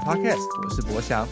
Podcast，我是博翔。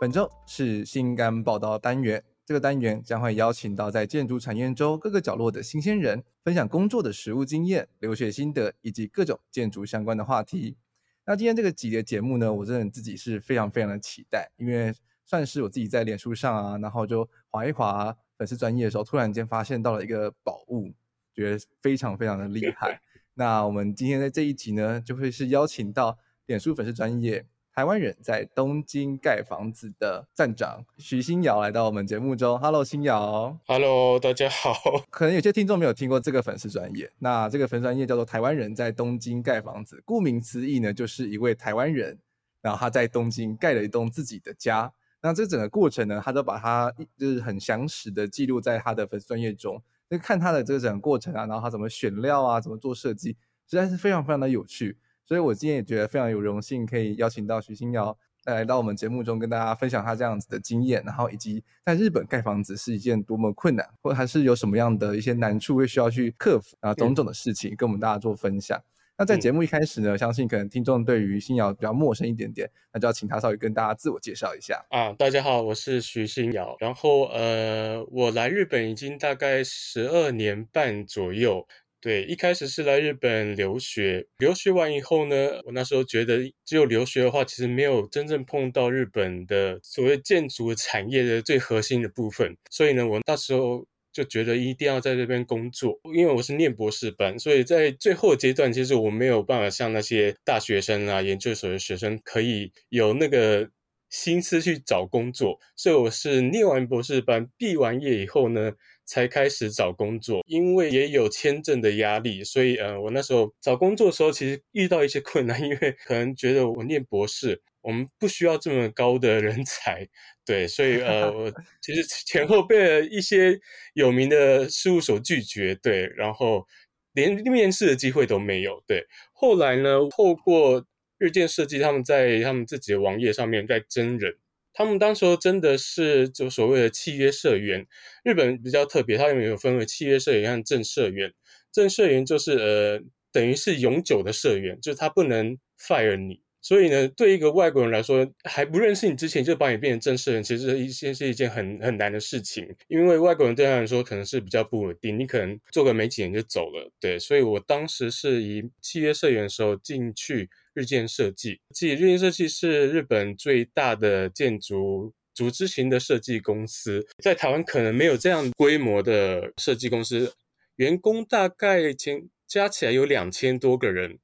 本周是新肝报道单元，这个单元将会邀请到在建筑产业中各个角落的新鲜人，分享工作的实务经验、留学心得以及各种建筑相关的话题。那今天这个集的节目呢，我真的自己是非常非常的期待，因为算是我自己在脸书上啊，然后就划一滑粉丝专业的时候，突然间发现到了一个宝物，觉得非常非常的厉害。那我们今天在这一集呢，就会是邀请到脸书粉丝专页台湾人在东京盖房子的站长徐新尧来到我们节目中。Hello，新尧。Hello，大家好。可能有些听众没有听过这个粉丝专业，那这个粉丝专业叫做台湾人在东京盖房子。顾名思义呢，就是一位台湾人，然后他在东京盖了一栋自己的家。那这整个过程呢，他都把它就是很详实的记录在他的粉丝专业中。那看他的这个整个过程啊，然后他怎么选料啊，怎么做设计，实在是非常非常的有趣。所以我今天也觉得非常有荣幸，可以邀请到徐新瑶来到我们节目中，跟大家分享他这样子的经验，然后以及在日本盖房子是一件多么困难，或还是有什么样的一些难处会需要去克服啊，种种的事情跟我们大家做分享。那在节目一开始呢，相信可能听众对于新瑶比较陌生一点点，那就要请他稍微跟大家自我介绍一下啊。大家好，我是徐新瑶，然后呃，我来日本已经大概十二年半左右。对，一开始是来日本留学，留学完以后呢，我那时候觉得只有留学的话，其实没有真正碰到日本的所谓建筑产业的最核心的部分，所以呢，我那时候。就觉得一定要在这边工作，因为我是念博士班，所以在最后阶段，其实我没有办法像那些大学生啊、研究所的学生可以有那个心思去找工作，所以我是念完博士班、毕完业以后呢，才开始找工作。因为也有签证的压力，所以呃，我那时候找工作的时候，其实遇到一些困难，因为可能觉得我念博士。我们不需要这么高的人才，对，所以呃，我 其实前后被了一些有名的事务所拒绝，对，然后连面试的机会都没有，对。后来呢，透过日建设计，他们在他们自己的网页上面在征人，他们当时候真的是就所谓的契约社员，日本比较特别，它里面有分为契约社员和正社员，正社员就是呃，等于是永久的社员，就是他不能 fire 你。所以呢，对一个外国人来说，还不认识你之前就把你变成正式人，其实一件是一件很很难的事情。因为外国人对他来说可能是比较不稳定，你可能做个没几年就走了。对，所以我当时是以契约社员的时候进去日建设计。即日建设计是日本最大的建筑组织型的设计公司，在台湾可能没有这样规模的设计公司，员工大概前加起来有两千多个人。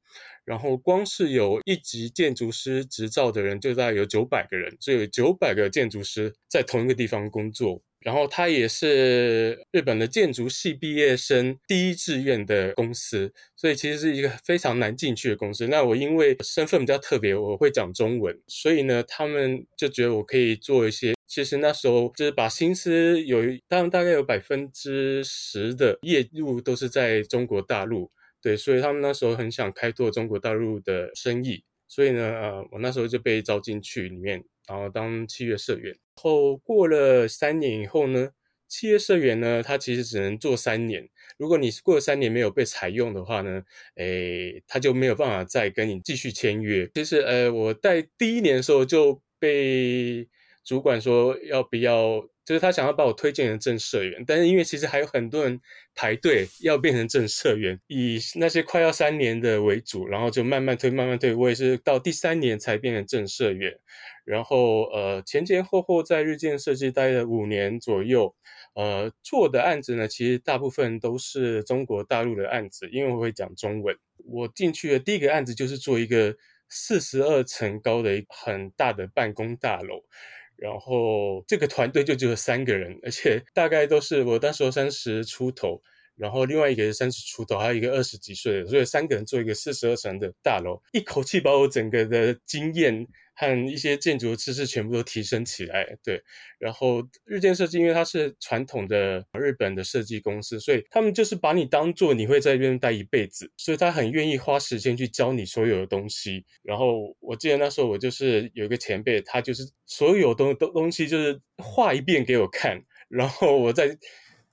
然后光是有一级建筑师执照的人，就大概有九百个人，所以有九百个建筑师在同一个地方工作。然后他也是日本的建筑系毕业生第一志愿的公司，所以其实是一个非常难进去的公司。那我因为身份比较特别，我会讲中文，所以呢，他们就觉得我可以做一些。其实那时候就是把心思有，他们大概有百分之十的业务都是在中国大陆。对，所以他们那时候很想开拓中国大陆的生意，所以呢，呃，我那时候就被招进去里面，然后当契约社员。后过了三年以后呢，契约社员呢，他其实只能做三年。如果你过了三年没有被采用的话呢，诶，他就没有办法再跟你继续签约。其实，呃，我在第一年的时候就被主管说要不要。就是他想要把我推荐成正社员，但是因为其实还有很多人排队要变成正社员，以那些快要三年的为主，然后就慢慢推，慢慢推。我也是到第三年才变成正社员，然后呃前前后后在日建设计待了五年左右，呃做的案子呢，其实大部分都是中国大陆的案子，因为我会讲中文。我进去的第一个案子就是做一个四十二层高的很大的办公大楼。然后这个团队就只有三个人，而且大概都是我当时三十出头，然后另外一个是三十出头，还有一个二十几岁的，所以三个人做一个四十二层的大楼，一口气把我整个的经验。和一些建筑知识全部都提升起来，对。然后日建设计，因为它是传统的日本的设计公司，所以他们就是把你当做你会在这边待一辈子，所以他很愿意花时间去教你所有的东西。然后我记得那时候我就是有一个前辈，他就是所有东东东西就是画一遍给我看，然后我再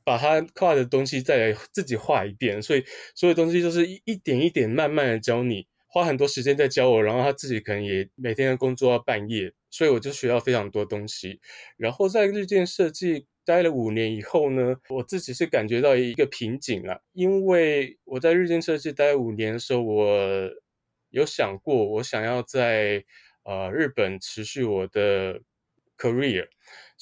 把他画的东西再来自己画一遍，所以所有东西就是一一点一点慢慢的教你。花很多时间在教我，然后他自己可能也每天工作到半夜，所以我就学到非常多东西。然后在日建设计待了五年以后呢，我自己是感觉到一个瓶颈了，因为我在日建设计待五年的时候，我有想过我想要在呃日本持续我的 career。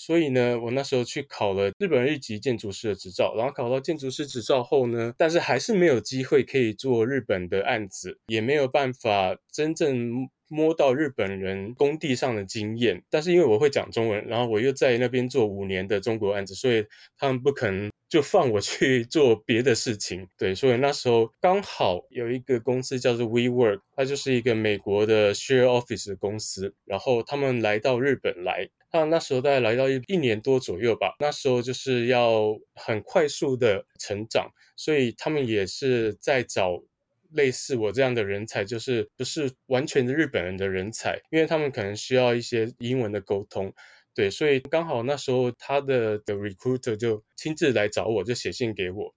所以呢，我那时候去考了日本一级建筑师的执照，然后考到建筑师执照后呢，但是还是没有机会可以做日本的案子，也没有办法真正摸到日本人工地上的经验。但是因为我会讲中文，然后我又在那边做五年的中国案子，所以他们不可能就放我去 做别的事情。对，所以那时候刚好有一个公司叫做 WeWork，它就是一个美国的 Share Office 的公司，然后他们来到日本来。他那时候大概来到一一年多左右吧，那时候就是要很快速的成长，所以他们也是在找类似我这样的人才，就是不是完全的日本人的人才，因为他们可能需要一些英文的沟通，对，所以刚好那时候他的的 recruiter 就亲自来找我，就写信给我，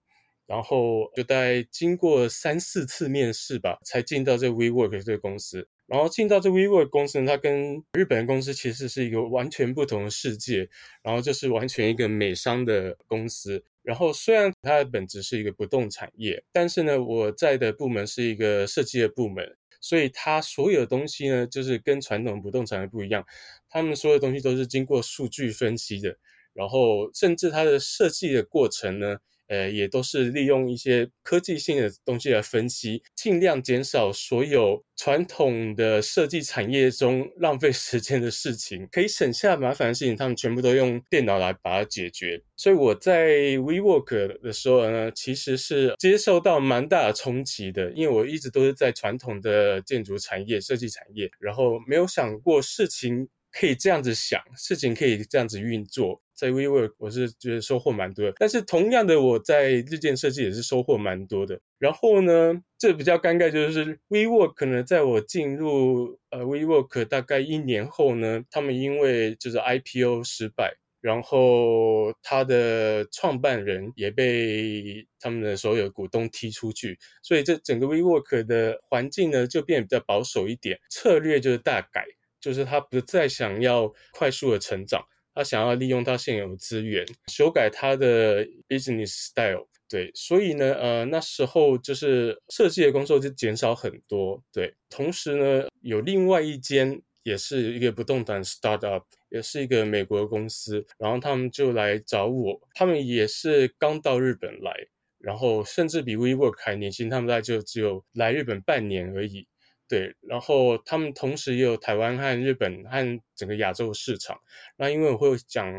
然后就大概经过三四次面试吧，才进到这 WeWork 这个公司。然后进到这 WeWork 公司呢，它跟日本公司其实是一个完全不同的世界。然后就是完全一个美商的公司。然后虽然它的本质是一个不动产业，但是呢，我在的部门是一个设计的部门，所以它所有的东西呢，就是跟传统不动产的不一样。他们所有东西都是经过数据分析的，然后甚至它的设计的过程呢。呃，也都是利用一些科技性的东西来分析，尽量减少所有传统的设计产业中浪费时间的事情，可以省下麻烦的事情，他们全部都用电脑来把它解决。所以我在 WeWork 的时候呢，其实是接受到蛮大的冲击的，因为我一直都是在传统的建筑产业、设计产业，然后没有想过事情可以这样子想，事情可以这样子运作。在 WeWork 我是觉得收获蛮多的，但是同样的我在日建设计也是收获蛮多的。然后呢，这比较尴尬就是 WeWork 可能在我进入呃 WeWork 大概一年后呢，他们因为就是 IPO 失败，然后他的创办人也被他们的所有股东踢出去，所以这整个 WeWork 的环境呢就变得比较保守一点，策略就是大改，就是他不再想要快速的成长。他想要利用他现有的资源，修改他的 business style，对，所以呢，呃，那时候就是设计的工作就减少很多，对。同时呢，有另外一间也是一个不动产 startup，也是一个美国公司，然后他们就来找我，他们也是刚到日本来，然后甚至比 WeWork 还年轻，他们大概就只有来日本半年而已。对，然后他们同时也有台湾和日本和整个亚洲市场。那因为我会讲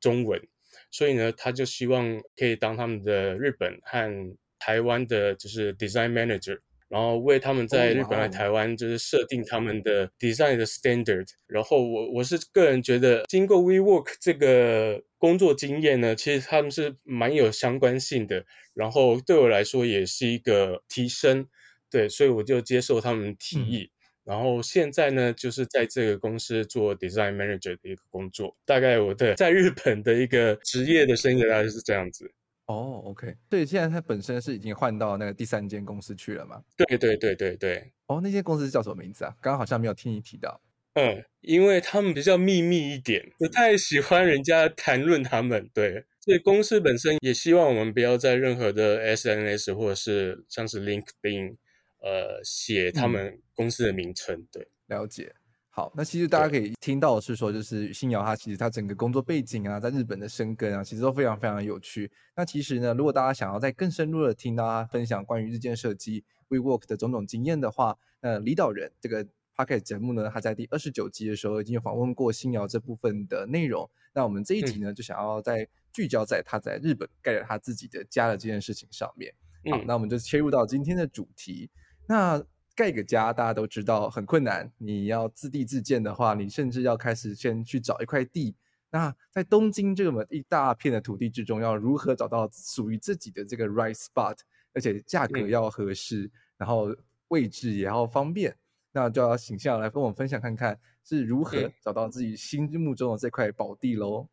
中文，所以呢，他就希望可以当他们的日本和台湾的，就是 design manager，然后为他们在日本和台湾就是设定他们的 design 的 standard。然后我我是个人觉得，经过 WeWork 这个工作经验呢，其实他们是蛮有相关性的。然后对我来说也是一个提升。对，所以我就接受他们提议，嗯、然后现在呢，就是在这个公司做 design manager 的一个工作。大概我的 在日本的一个职业的生涯大概是这样子。哦，OK，所以现在他本身是已经换到那个第三间公司去了嘛？对对对对对。哦，那间公司叫什么名字啊？刚刚好像没有听你提到。嗯，因为他们比较秘密一点，不太喜欢人家谈论他们。对，所以公司本身也希望我们不要在任何的 SNS 或者是像是 LinkedIn。呃，写他们公司的名称，嗯、对，了解。好，那其实大家可以听到的是说，就是信尧他其实他整个工作背景啊，在日本的生根啊，其实都非常非常有趣。那其实呢，如果大家想要再更深入的听到他分享关于日建设计 WeWork 的种种经验的话，那李导人这个 p o c k e t 节目呢，他在第二十九集的时候已经有访问过信尧这部分的内容。那我们这一集呢，嗯、就想要再聚焦在他在日本盖了他自己的家的这件事情上面。好，嗯、那我们就切入到今天的主题。那盖个家，大家都知道很困难。你要自地自建的话，你甚至要开始先去找一块地。那在东京这么一大片的土地之中，要如何找到属于自己的这个 right spot，而且价格要合适，嗯、然后位置也要方便，那就要请下来跟我们分享看看是如何找到自己心目中的这块宝地喽。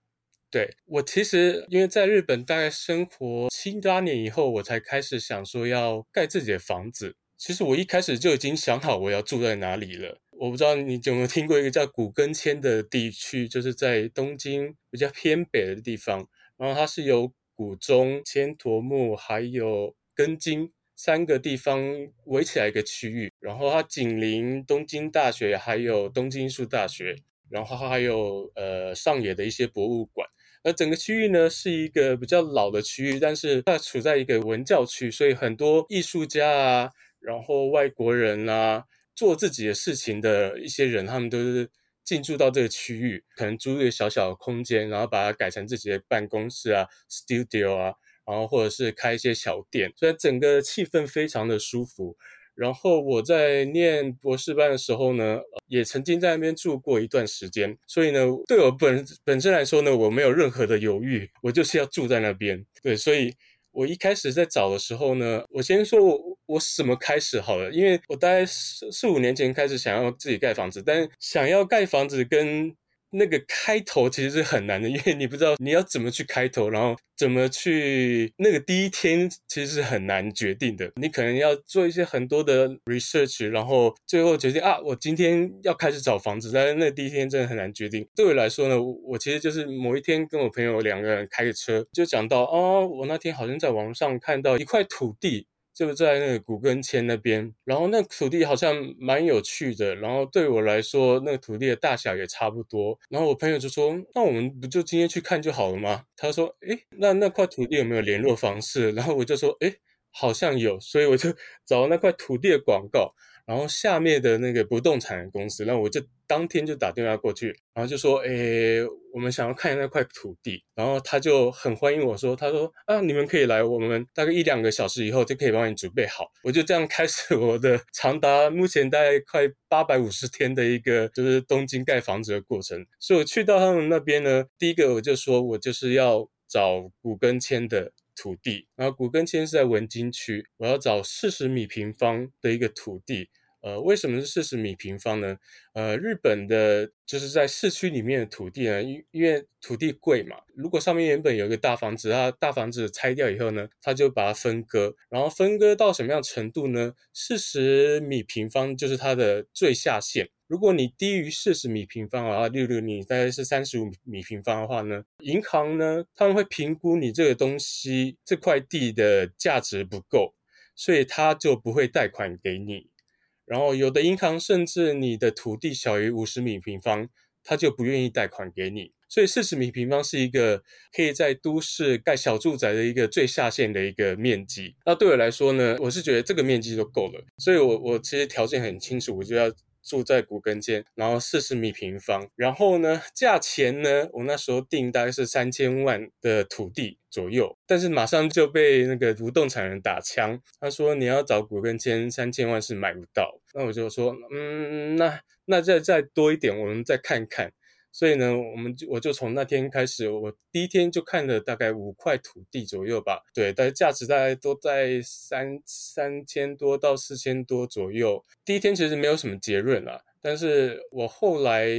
对，我其实因为在日本大概生活七八年以后，我才开始想说要盖自己的房子。其实我一开始就已经想好我要住在哪里了。我不知道你有没有听过一个叫古根千的地区，就是在东京比较偏北的地方。然后它是由古中、千 tor 木还有根津三个地方围起来一个区域。然后它紧邻东京大学，还有东京艺术大学，然后还有呃上野的一些博物馆。而整个区域呢是一个比较老的区域，但是它处在一个文教区，所以很多艺术家啊，然后外国人啊。做自己的事情的一些人，他们都是进驻到这个区域，可能租一个小小的空间，然后把它改成自己的办公室啊、studio 啊，然后或者是开一些小店，所以整个气氛非常的舒服。然后我在念博士班的时候呢，也曾经在那边住过一段时间，所以呢，对我本本身来说呢，我没有任何的犹豫，我就是要住在那边。对，所以。我一开始在找的时候呢，我先说我我怎么开始好了，因为我大概四四五年前开始想要自己盖房子，但想要盖房子跟那个开头其实是很难的，因为你不知道你要怎么去开头，然后怎么去那个第一天其实是很难决定的。你可能要做一些很多的 research，然后最后决定啊，我今天要开始找房子，但是那第一天真的很难决定。对我来说呢，我其实就是某一天跟我朋友两个人开个车，就讲到哦，我那天好像在网上看到一块土地。就在那个古根签那边，然后那土地好像蛮有趣的，然后对我来说，那个土地的大小也差不多。然后我朋友就说：“那我们不就今天去看就好了吗？”他说：“诶，那那块土地有没有联络方式？”然后我就说：“诶，好像有。”所以我就找了那块土地的广告。然后下面的那个不动产公司，那我就当天就打电话过去，然后就说：“诶，我们想要看那块土地。”然后他就很欢迎我说：“他说啊，你们可以来，我们大概一两个小时以后就可以帮你准备好。”我就这样开始我的长达目前大概快八百五十天的一个就是东京盖房子的过程。所以我去到他们那边呢，第一个我就说我就是要找古根签的。土地，然后古根千是在文京区，我要找四十米平方的一个土地。呃，为什么是四十米平方呢？呃，日本的就是在市区里面的土地呢，因因为土地贵嘛。如果上面原本有一个大房子，它大房子拆掉以后呢，它就把它分割，然后分割到什么样程度呢？四十米平方就是它的最下限。如果你低于四十米平方啊，例如你大概是三十五米平方的话呢，银行呢，他们会评估你这个东西这块地的价值不够，所以他就不会贷款给你。然后有的银行甚至你的土地小于五十米平方，他就不愿意贷款给你。所以四十米平方是一个可以在都市盖小住宅的一个最下限的一个面积。那对我来说呢，我是觉得这个面积就够了。所以我我其实条件很清楚，我就要住在古根千，然后四十米平方。然后呢，价钱呢，我那时候定大概是三千万的土地左右，但是马上就被那个不动产人打枪，他说你要找古根千三千万是买不到。那我就说，嗯，那那再再多一点，我们再看看。所以呢，我们就我就从那天开始，我第一天就看了大概五块土地左右吧，对，但价值大概都在三三千多到四千多左右。第一天其实没有什么结论啦，但是我后来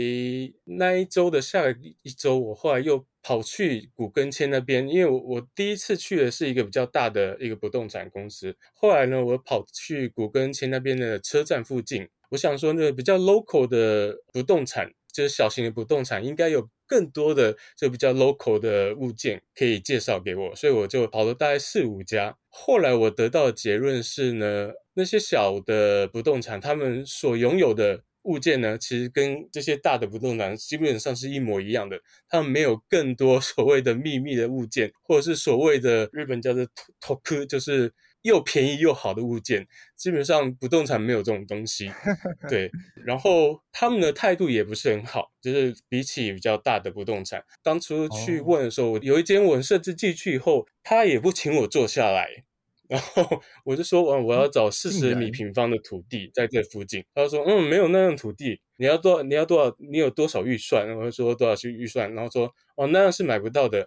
那一周的下一周，我后来又跑去古根千那边，因为我我第一次去的是一个比较大的一个不动产公司，后来呢，我跑去古根千那边的车站附近，我想说那个比较 local 的不动产。就是小型的不动产应该有更多的就比较 local 的物件可以介绍给我，所以我就跑了大概四五家。后来我得到的结论是呢，那些小的不动产他们所拥有的物件呢，其实跟这些大的不动产基本上是一模一样的。他们没有更多 所谓的秘密的物件，或者是所谓的日本叫做トク，就是。又便宜又好的物件，基本上不动产没有这种东西。对，然后他们的态度也不是很好，就是比起比较大的不动产，当初去问的时候，有一间我设置进去以后，他也不请我坐下来，然后我就说，我我要找四十米平方的土地在这附近。他说，嗯，没有那样土地，你要多，你要多少，你有多少预算？我就说多少去预算，然后说，哦，那样是买不到的。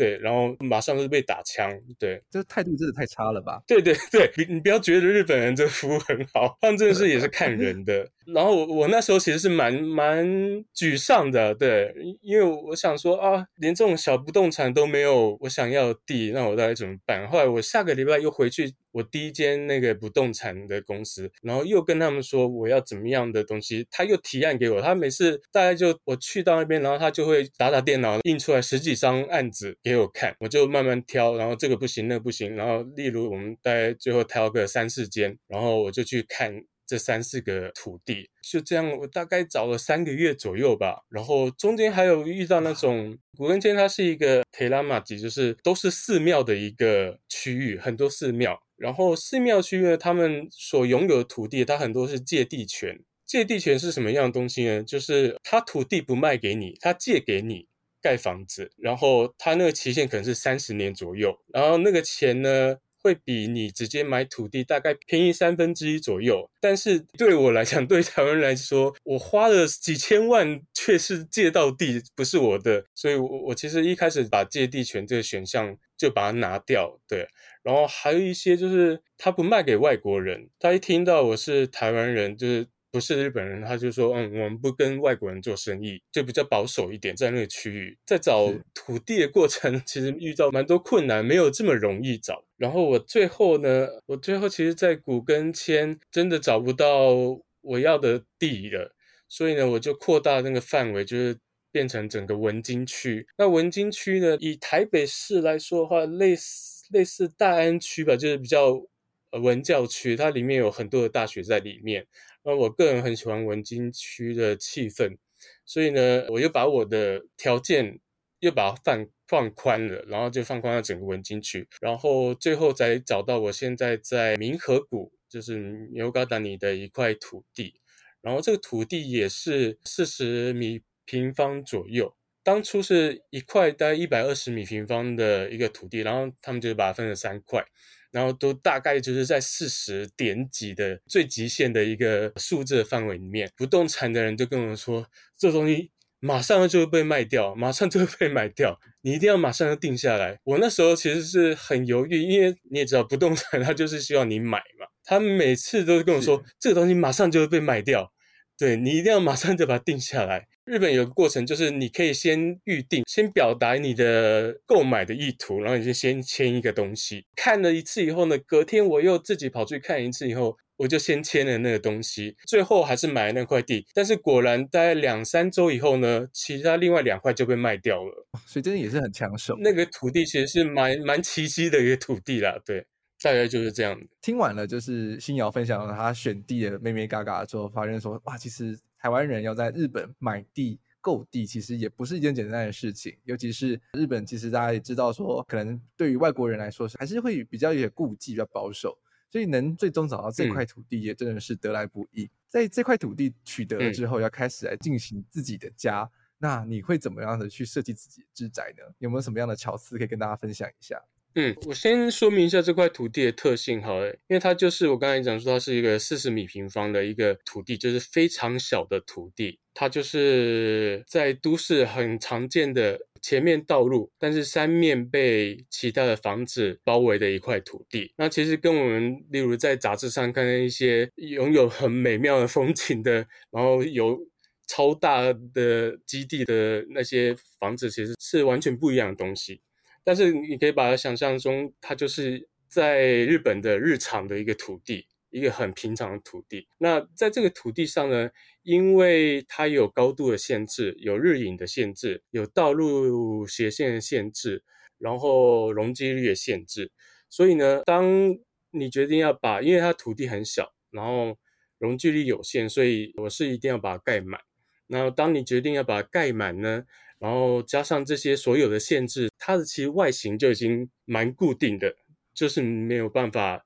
对，然后马上就被打枪。对，这态度真的太差了吧？对对对，你你不要觉得日本人这服务很好，他们真的是也是看人的。然后我我那时候其实是蛮蛮沮丧的，对，因为我想说啊，连这种小不动产都没有我想要的地，那我到底怎么办？后来我下个礼拜又回去我第一间那个不动产的公司，然后又跟他们说我要怎么样的东西，他又提案给我。他每次大概就我去到那边，然后他就会打打电脑，印出来十几张案子给我看，我就慢慢挑，然后这个不行，那个不行，然后例如我们大概最后挑个三四间，然后我就去看。这三四个土地，就这样，我大概找了三个月左右吧。然后中间还有遇到那种古根签，它是一个提拉玛吉，就是都是寺庙的一个区域，很多寺庙。然后寺庙区域呢，他们所拥有的土地，它很多是借地权。借地权是什么样的东西呢？就是他土地不卖给你，他借给你盖房子，然后他那个期限可能是三十年左右，然后那个钱呢，会比你直接买土地大概便宜三分之一左右，但是对我来讲，对台湾人来说，我花了几千万却是借到地，不是我的，所以我我其实一开始把借地权这个选项就把它拿掉，对，然后还有一些就是他不卖给外国人，他一听到我是台湾人，就是。不是日本人，他就说，嗯，我们不跟外国人做生意，就比较保守一点，在那个区域，在找土地的过程，其实遇到蛮多困难，没有这么容易找。然后我最后呢，我最后其实，在古根签真的找不到我要的地了，所以呢，我就扩大那个范围，就是变成整个文京区。那文京区呢，以台北市来说的话，类似类似大安区吧，就是比较呃文教区，它里面有很多的大学在里面。那我个人很喜欢文京区的气氛，所以呢，我又把我的条件又把它放放宽了，然后就放宽了整个文京区，然后最后才找到我现在在明和谷，就是牛高达尼的一块土地，然后这个土地也是四十米平方左右，当初是一块大概一百二十米平方的一个土地，然后他们就把它分成三块。然后都大概就是在四十点几的最极限的一个数字的范围里面，不动产的人就跟我说，这东西马上就会被卖掉，马上就会被卖掉，你一定要马上就定下来。我那时候其实是很犹豫，因为你也知道，不动产它就是希望你买嘛，他每次都是跟我说，这个东西马上就会被卖掉，对，你一定要马上就把它定下来。日本有个过程，就是你可以先预定，先表达你的购买的意图，然后你就先签一个东西。看了一次以后呢，隔天我又自己跑去看一次，以后我就先签了那个东西。最后还是买了那块地，但是果然大概两三周以后呢，其他另外两块就被卖掉了。所以真的也是很抢手。那个土地其实是蛮蛮奇迹的一个土地啦，对，大概就是这样。听完了就是新瑶分享了他选地的妹妹嘎嘎之后，发现说哇，其实。台湾人要在日本买地购地，其实也不是一件简单的事情。尤其是日本，其实大家也知道说，可能对于外国人来说，还是会比较有点顾忌，比较保守。所以能最终找到这块土地，也真的是得来不易。嗯、在这块土地取得了之后，要开始来进行自己的家，嗯、那你会怎么样的去设计自己的住宅呢？有没有什么样的巧思可以跟大家分享一下？嗯，我先说明一下这块土地的特性好了，因为它就是我刚才讲说，它是一个四十米平方的一个土地，就是非常小的土地。它就是在都市很常见的前面道路，但是三面被其他的房子包围的一块土地。那其实跟我们例如在杂志上看到一些拥有很美妙的风景的，然后有超大的基地的那些房子，其实是完全不一样的东西。但是你可以把它想象中，它就是在日本的日常的一个土地，一个很平常的土地。那在这个土地上呢，因为它有高度的限制，有日影的限制，有道路斜线的限制，然后容积率的限制，所以呢，当你决定要把，因为它土地很小，然后容积率有限，所以我是一定要把它盖满。然后当你决定要把它盖满呢，然后加上这些所有的限制，它的其实外形就已经蛮固定的，就是没有办法，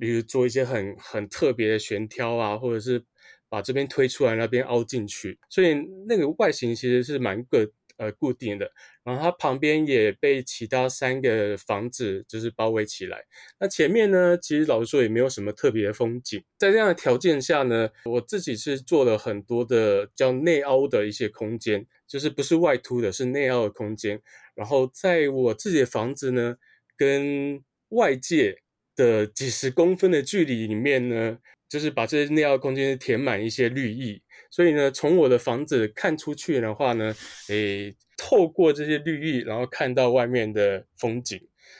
比如做一些很很特别的悬挑啊，或者是把这边推出来，那边凹进去，所以那个外形其实是蛮个。呃，固定的，然后它旁边也被其他三个房子就是包围起来。那前面呢，其实老实说也没有什么特别的风景。在这样的条件下呢，我自己是做了很多的叫内凹的一些空间，就是不是外凸的，是内凹的空间。然后在我自己的房子呢，跟外界的几十公分的距离里面呢，就是把这些内凹空间填满一些绿意。所以呢，从我的房子看出去的话呢，诶，透过这些绿意，然后看到外面的风景，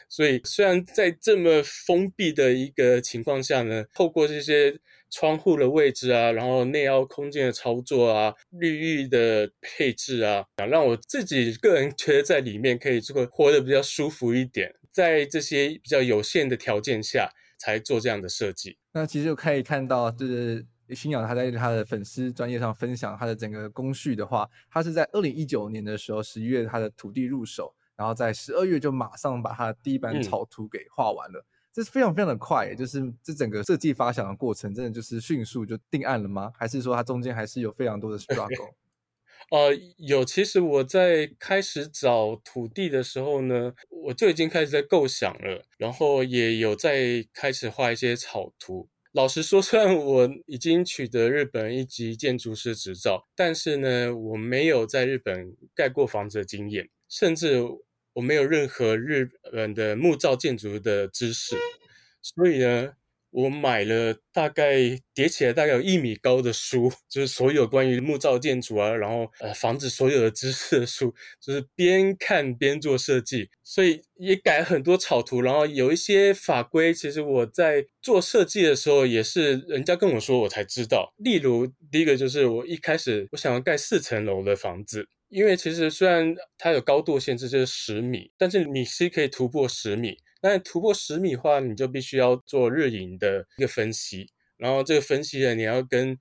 所以虽然在这么封闭的一个情况下呢，透过这些窗户的位置啊，然后内凹空间的操作啊，绿意的配置啊，想让我自己个人觉得在里面可以这个活得比较舒服一点，在这些比较有限的条件下才做这样的设计。那其实就可以看到，就是。新鸟他在他的粉丝专业上分享他的整个工序的话，他是在二零一九年的时候十一月他的土地入手，然后在十二月就马上把它的第一版草图给画完了，嗯、这是非常非常的快，就是这整个设计发想的过程真的就是迅速就定案了吗？还是说它中间还是有非常多的 struggle？呃，有，其实我在开始找土地的时候呢，我就已经开始在构想了，然后也有在开始画一些草图。老实说，虽然我已经取得日本一级建筑师执照，但是呢，我没有在日本盖过房子的经验，甚至我没有任何日本的木造建筑的知识，所以呢。我买了大概叠起来大概有一米高的书，就是所有关于木造建筑啊，然后呃房子所有的知识的书，就是边看边做设计，所以也改很多草图，然后有一些法规，其实我在做设计的时候也是人家跟我说我才知道。例如第一个就是我一开始我想要盖四层楼的房子，因为其实虽然它有高度限制就是十米，但是你是可以突破十米。但突破十米的话，你就必须要做日影的一个分析，然后这个分析呢，你要跟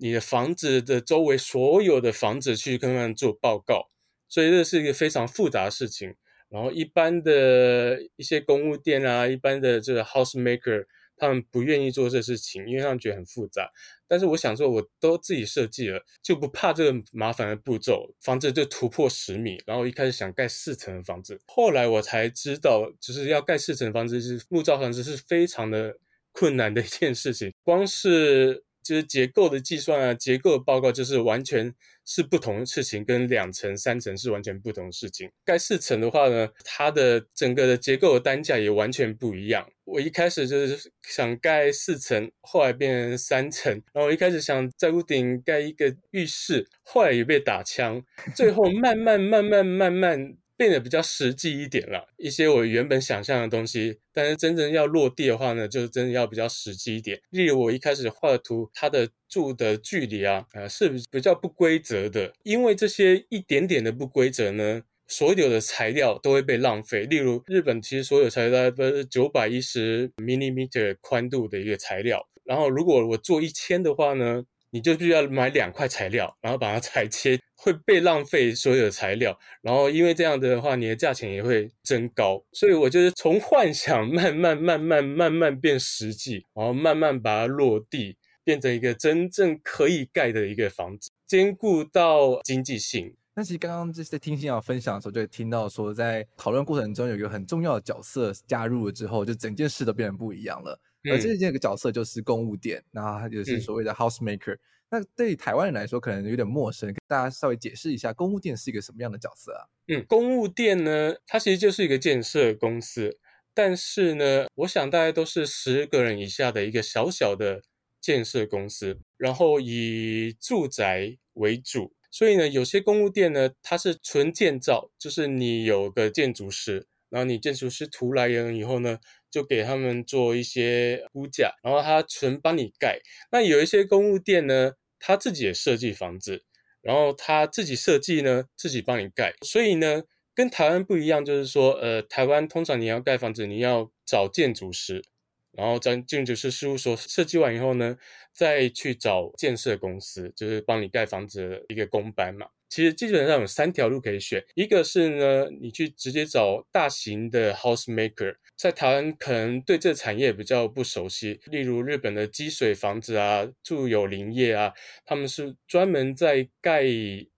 你的房子的周围所有的房子去跟他们做报告，所以这是一个非常复杂的事情。然后一般的一些公务店啊，一般的这个 house maker。他们不愿意做这事情，因为他们觉得很复杂。但是我想说，我都自己设计了，就不怕这个麻烦的步骤。房子就突破十米，然后一开始想盖四层的房子，后来我才知道，就是要盖四层房子是木造房子是非常的困难的一件事情，光是。就是结构的计算啊，结构的报告就是完全是不同的事情，跟两层、三层是完全不同的事情。盖四层的话呢，它的整个的结构的单价也完全不一样。我一开始就是想盖四层，后来变成三层，然后一开始想在屋顶盖一个浴室，后来也被打枪，最后慢慢、慢慢、慢慢。变得比较实际一点了，一些我原本想象的东西，但是真正要落地的话呢，就是真的要比较实际一点。例如我一开始画的图，它的住的距离啊，呃，是比较不规则的，因为这些一点点的不规则呢，所有的材料都会被浪费。例如日本其实所有材料都是九百一十 millimeter 宽度的一个材料，然后如果我做一千的话呢，你就必须要买两块材料，然后把它裁切。会被浪费所有的材料，然后因为这样的话，你的价钱也会增高。所以我就是从幻想慢慢、慢慢、慢慢变实际，然后慢慢把它落地，变成一个真正可以盖的一个房子，兼顾到经济性。那其实刚刚就是在听星洋分享的时候，就听到说，在讨论过程中有一个很重要的角色加入了之后，就整件事都变得不一样了。嗯、而这件个角色就是公务店，那它就是所谓的 house maker。嗯那对于台湾人来说，可能有点陌生，跟大家稍微解释一下，公务店是一个什么样的角色啊？嗯，公务店呢，它其实就是一个建设公司，但是呢，我想大概都是十个人以下的一个小小的建设公司，然后以住宅为主，所以呢，有些公务店呢，它是纯建造，就是你有个建筑师，然后你建筑师图来人以后呢，就给他们做一些估价，然后他纯帮你盖。那有一些公务店呢，他自己也设计房子，然后他自己设计呢，自己帮你盖。所以呢，跟台湾不一样，就是说，呃，台湾通常你要盖房子，你要找建筑师，然后在建筑师事务所设计完以后呢，再去找建设公司，就是帮你盖房子的一个工班嘛。其实基本上有三条路可以选，一个是呢，你去直接找大型的 house maker，在台湾可能对这产业比较不熟悉，例如日本的积水房子啊、住友林业啊，他们是专门在盖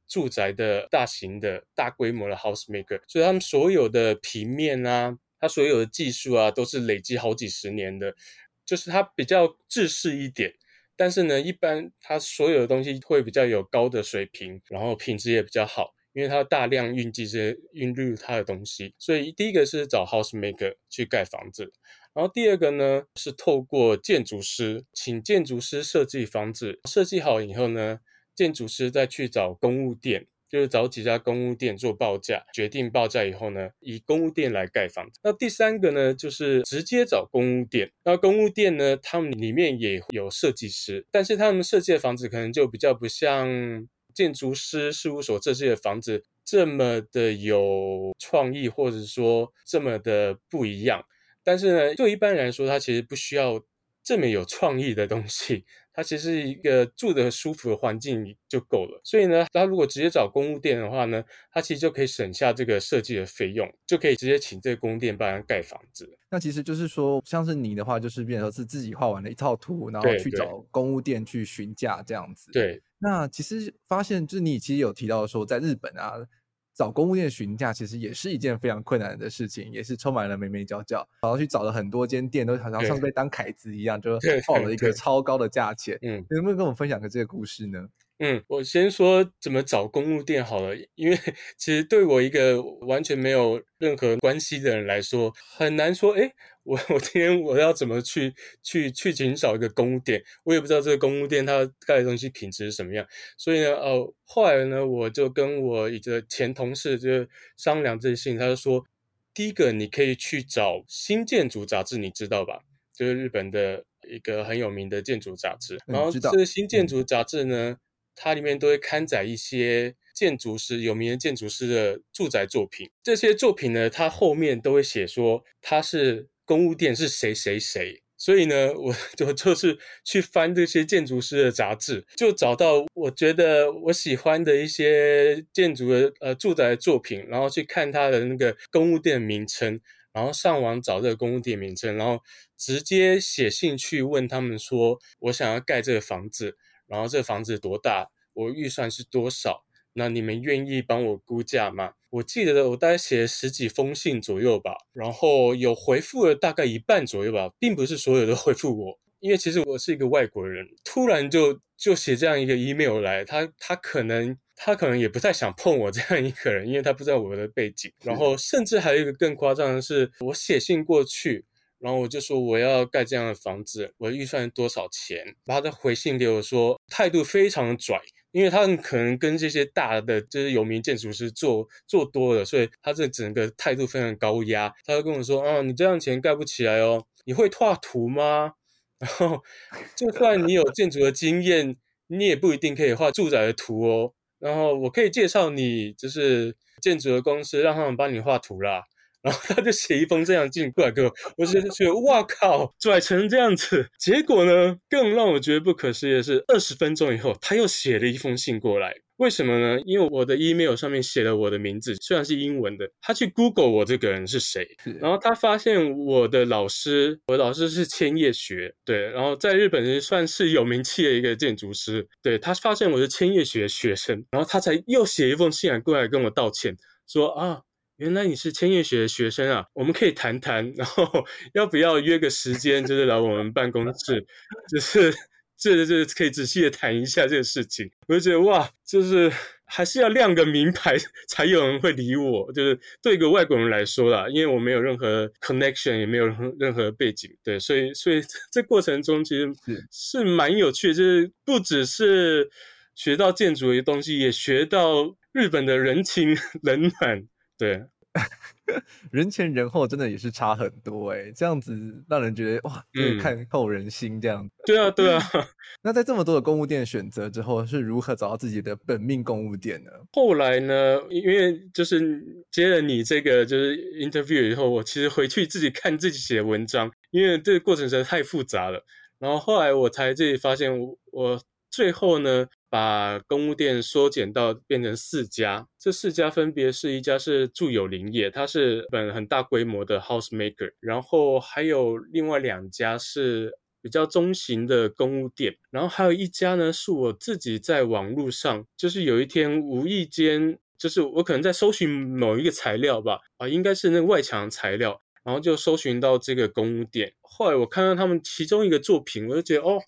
住宅的大型的大规模的 house maker，所以他们所有的平面啊，他所有的技术啊，都是累积好几十年的，就是它比较制式一点。但是呢，一般它所有的东西会比较有高的水平，然后品质也比较好，因为它大量运进这些运入它的东西。所以第一个是找 house maker 去盖房子，然后第二个呢是透过建筑师，请建筑师设计房子，设计好以后呢，建筑师再去找公务店，就是找几家公务店做报价，决定报价以后呢，以公务店来盖房子。那第三个呢，就是直接找公务店。那公务店呢，他们里面也有设计师，但是他们设计的房子可能就比较不像建筑师事务所设计的房子这么的有创意，或者说这么的不一样。但是呢，对一般人来说，他其实不需要这么有创意的东西。它其实一个住的舒服的环境就够了，所以呢，他如果直接找公务店的话呢，他其实就可以省下这个设计的费用，就可以直接请这个公务店帮他盖房子。那其实就是说，像是你的话，就是变成说是自己画完了一套图，然后去找公务店去询价这样子。对，那其实发现，就是你其实有提到说，在日本啊。找公务店询价其实也是一件非常困难的事情，也是充满了眉眉角角，然后去找了很多间店，都好像像被当凯子一样，就 报了一个超高的价钱。嗯，能不能跟我们分享个这个故事呢？嗯，我先说怎么找公务店好了，因为 其实对我一个完全没有任何关系的人来说，很难说，诶我我今天我要怎么去去去寻找一个公务店？我也不知道这个公务店它盖的东西品质是什么样。所以呢，呃，后来呢，我就跟我一个前同事就商量这些事情，他就说，第一个你可以去找《新建筑杂志》，你知道吧？就是日本的一个很有名的建筑杂志。然后这个《新建筑杂志》呢，嗯、它里面都会刊载一些建筑师有名的建筑师的住宅作品。这些作品呢，它后面都会写说它是。公务店是谁谁谁，所以呢，我 就就是去翻这些建筑师的杂志，就找到我觉得我喜欢的一些建筑的呃住宅的作品，然后去看他的那个公务店名称，然后上网找这个公务店名称，然后直接写信去问他们说，我想要盖这个房子，然后这房子多大，我预算是多少。那你们愿意帮我估价吗？我记得我大概写了十几封信左右吧，然后有回复了大概一半左右吧，并不是所有都回复我，因为其实我是一个外国人，突然就就写这样一个 email 来，他他可能他可能也不太想碰我这样一个人，因为他不知道我的背景，然后甚至还有一个更夸张的是，我写信过去，然后我就说我要盖这样的房子，我的预算多少钱，然后他回信给我说态度非常拽。因为他可能跟这些大的就是有名建筑师做做多了，所以他这整个态度非常高压。他就跟我说：“啊，你这样钱盖不起来哦，你会画图吗？然后就算你有建筑的经验，你也不一定可以画住宅的图哦。然后我可以介绍你就是建筑的公司，让他们帮你画图啦。”然后他就写一封这样信过来给我，我就觉得哇靠，拽成这样子。结果呢，更让我觉得不可思议的是，二十分钟以后，他又写了一封信过来。为什么呢？因为我的 email 上面写了我的名字，虽然是英文的。他去 Google 我这个人是谁，然后他发现我的老师，我的老师是千叶学，对，然后在日本是算是有名气的一个建筑师。对，他发现我是千叶学学生，然后他才又写一封信来过来跟我道歉，说啊。原来你是千叶学的学生啊，我们可以谈谈，然后 要不要约个时间，就是来我们办公室，就是这这可以仔细的谈一下这个事情。我就觉得哇，就是还是要亮个名牌 才有人会理我，就是对一个外国人来说啦，因为我没有任何 connection，也没有任何背景，对，所以所以这过程中其实是蛮有趣的，就是不只是学到建筑的东西，也学到日本的人情 冷暖。对，人前人后真的也是差很多哎，这样子让人觉得哇，可以看透人心这样。嗯、对啊，对啊。那在这么多的公务店选择之后，是如何找到自己的本命公务店呢？后来呢，因为就是接了你这个就是 interview 以后，我其实回去自己看自己写文章，因为这个过程实在太复杂了。然后后来我才自己发现我，我最后呢。把公务店缩减到变成四家，这四家分别是一家是住友林业，它是本很大规模的 house maker，然后还有另外两家是比较中型的公务店，然后还有一家呢是我自己在网络上，就是有一天无意间，就是我可能在搜寻某一个材料吧，啊，应该是那个外墙材料，然后就搜寻到这个公务店，后来我看到他们其中一个作品，我就觉得哦，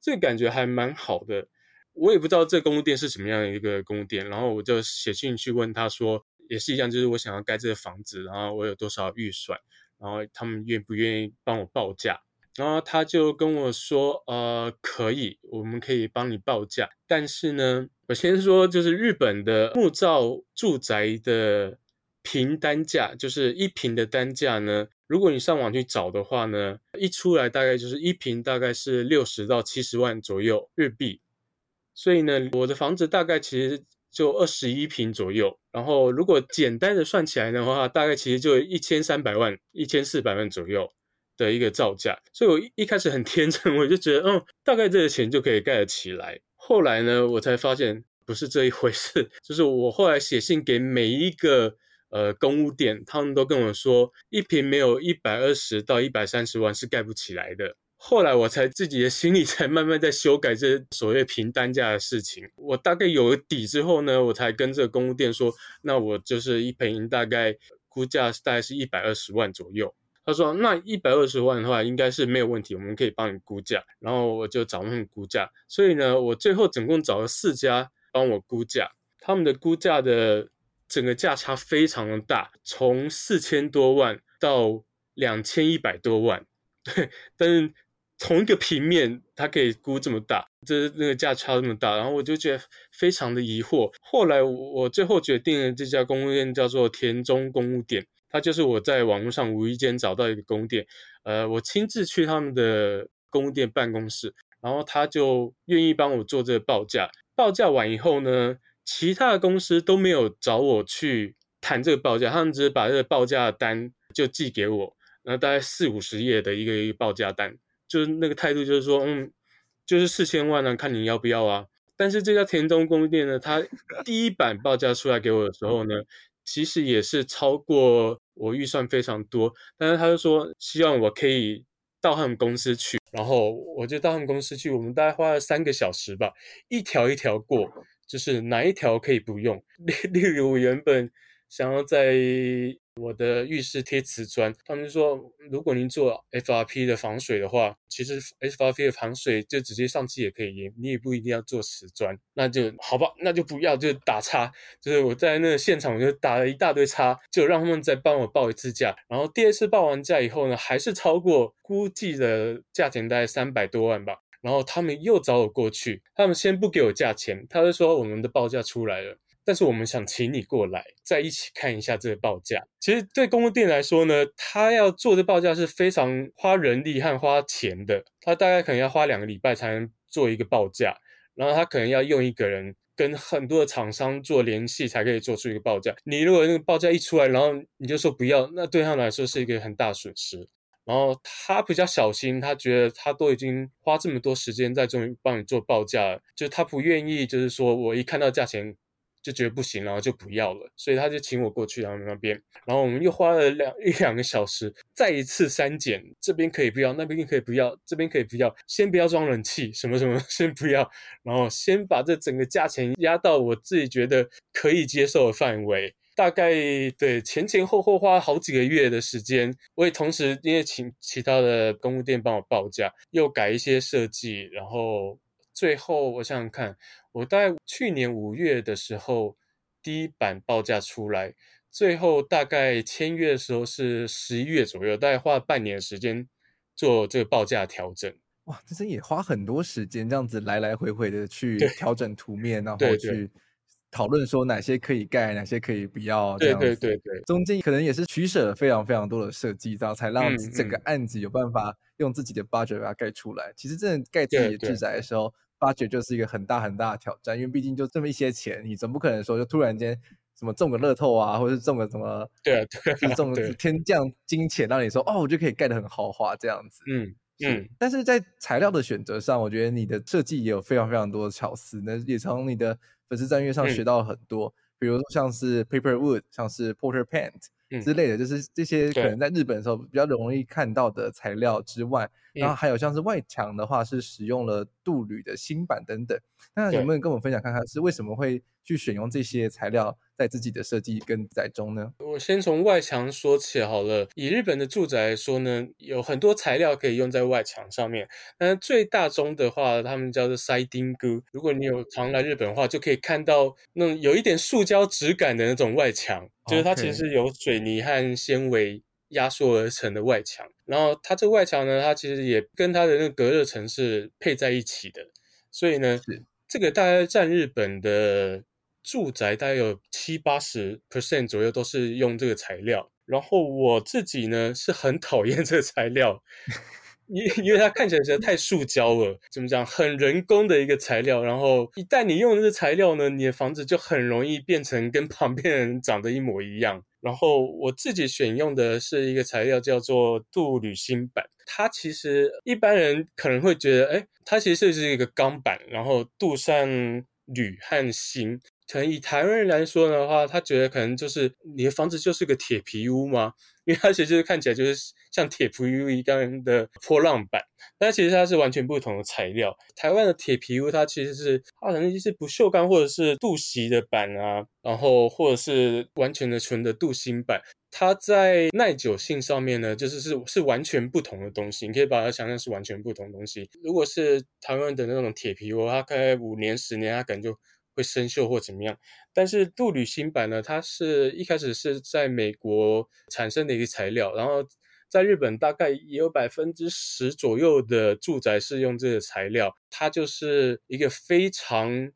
这个感觉还蛮好的。我也不知道这公务店是什么样的一个公务店，然后我就写信去问他说，也是一样，就是我想要盖这个房子，然后我有多少预算，然后他们愿不愿意帮我报价，然后他就跟我说，呃，可以，我们可以帮你报价，但是呢，我先说，就是日本的木造住宅的平单价，就是一平的单价呢。如果你上网去找的话呢，一出来大概就是一平大概是六十到七十万左右日币。所以呢，我的房子大概其实就二十一平左右。然后如果简单的算起来的话，大概其实就一千三百万、一千四百万左右的一个造价。所以我一开始很天真，我就觉得，嗯，大概这个钱就可以盖得起来。后来呢，我才发现不是这一回事。就是我后来写信给每一个。呃，公屋店他们都跟我说，一平没有一百二十到一百三十万是盖不起来的。后来我才自己的心里才慢慢在修改这所谓坪单价的事情。我大概有了底之后呢，我才跟这个公屋店说，那我就是一坪大概估价大概是一百二十万左右。他说，那一百二十万的话应该是没有问题，我们可以帮你估价。然后我就找他们估价。所以呢，我最后总共找了四家帮我估价，他们的估价的。整个价差非常的大，从四千多万到两千一百多万，对，但是同一个平面它可以估这么大，这那个价差这么大，然后我就觉得非常的疑惑。后来我最后决定了这家公务店叫做田中公务店，它就是我在网络上无意间找到一个公店，呃，我亲自去他们的公务店办公室，然后他就愿意帮我做这个报价，报价完以后呢。其他的公司都没有找我去谈这个报价，他们只是把这个报价单就寄给我，然后大概四五十页的一个一个报价单，就是那个态度就是说，嗯，就是四千万呢、看你要不要啊。但是这家田中公店呢，他第一版报价出来给我的时候呢，其实也是超过我预算非常多，但是他就说希望我可以到他们公司去，然后我就到他们公司去，我们大概花了三个小时吧，一条一条过。就是哪一条可以不用？例例如，我原本想要在我的浴室贴瓷砖，他们就说，如果您做 FRP 的防水的话，其实 FRP 的防水就直接上漆也可以，你也不一定要做瓷砖。那就好吧，那就不要，就打叉。就是我在那个现场，我就打了一大堆叉，就让他们再帮我报一次价。然后第二次报完价以后呢，还是超过估计的价钱，大概三百多万吧。然后他们又找我过去，他们先不给我价钱，他就说我们的报价出来了，但是我们想请你过来，再一起看一下这个报价。其实对公务店来说呢，他要做的报价是非常花人力和花钱的，他大概可能要花两个礼拜才能做一个报价，然后他可能要用一个人跟很多的厂商做联系，才可以做出一个报价。你如果那个报价一出来，然后你就说不要，那对他来说是一个很大损失。然后他比较小心，他觉得他都已经花这么多时间在终于帮你做报价了，就他不愿意，就是说我一看到价钱就觉得不行，然后就不要了，所以他就请我过去他们那边，然后我们又花了两 一两个小时，再一次删减，这边可以不要，那边可以不要，这边可以不要，先不要装冷气，什么什么 先不要，然后先把这整个价钱压到我自己觉得可以接受的范围。大概对前前后后花好几个月的时间，我也同时因为请其他的公务店帮我报价，又改一些设计，然后最后我想想看，我大概去年五月的时候第一版报价出来，最后大概签约的时候是十一月左右，大概花了半年时间做这个报价调整。哇，这是也花很多时间，这样子来来回回的去调整图面，然 后去。讨论说哪些可以盖，哪些可以不要，这样子。对对对对，中间可能也是取舍了非常非常多的设计，然后才让整个案子有办法用自己的 budget 把它盖出来。其实真的盖自己的住宅的时候，budget 就是一个很大很大的挑战，因为毕竟就这么一些钱，你总不可能说就突然间什么中个乐透啊，或者是中个什么，对啊，对啊，就是中个天降金钱让你说哦，我就可以盖得很豪华这样子。嗯嗯。但是在材料的选择上，我觉得你的设计也有非常非常多的巧思，那也从你的。粉丝战略上学到了很多，嗯、比如说像是 paper wood，像是 porter paint 之类的，嗯、就是这些可能在日本的时候比较容易看到的材料之外，嗯、然后还有像是外墙的话是使用了镀铝的锌板等等。那有没有跟我们分享看看是为什么会去选用这些材料？在自己的设计跟宅中呢，我先从外墙说起好了。以日本的住宅来说呢，有很多材料可以用在外墙上面。那最大宗的话，他们叫做サイディング。如果你有常来日本的话，就可以看到那种有一点塑胶质感的那种外墙，Okay. 就是它其实是由水泥和纤维 压缩而成的外墙。然后它这个外墙呢，它其实也跟它的那个隔热层是配在一起的，所以呢。这个大概占日本的住宅大概有七八十 percent 左右都是用这个材料。然后我自己呢是很讨厌这个材料。因因为它看起来实在太塑胶了，怎么讲？很人工的一个材料，然后一旦你用这个材料呢，你的房子就很容易变成跟旁边人长得一模一样。然后我自己选用的是一个材料叫做镀铝锌板，它其实一般人可能会觉得，哎，它其实是一个钢板，然后镀上铝和锌。可能以台湾人来说的话，他觉得可能就是你的房子就是个铁皮屋吗？因为它其实就是看起来就是像铁皮屋一样的波浪板，但其实它是完全不同的材料。台湾的铁皮屋它其实是它可能就是不锈钢或者是镀锡的板啊，然后或者是完全的纯的镀锌板，它在耐久性上面呢，就是是是完全不同的东西。你可以把它想象是完全不同的东西。如果是台湾的那种铁皮屋，它大概五年十年，它可能就会生锈或怎么样，但是镀铝芯板呢，它是一开始是在美国产生的一个材料，然后在日本大概也有百分之十左右的住宅是用这个材料，它就是一个非常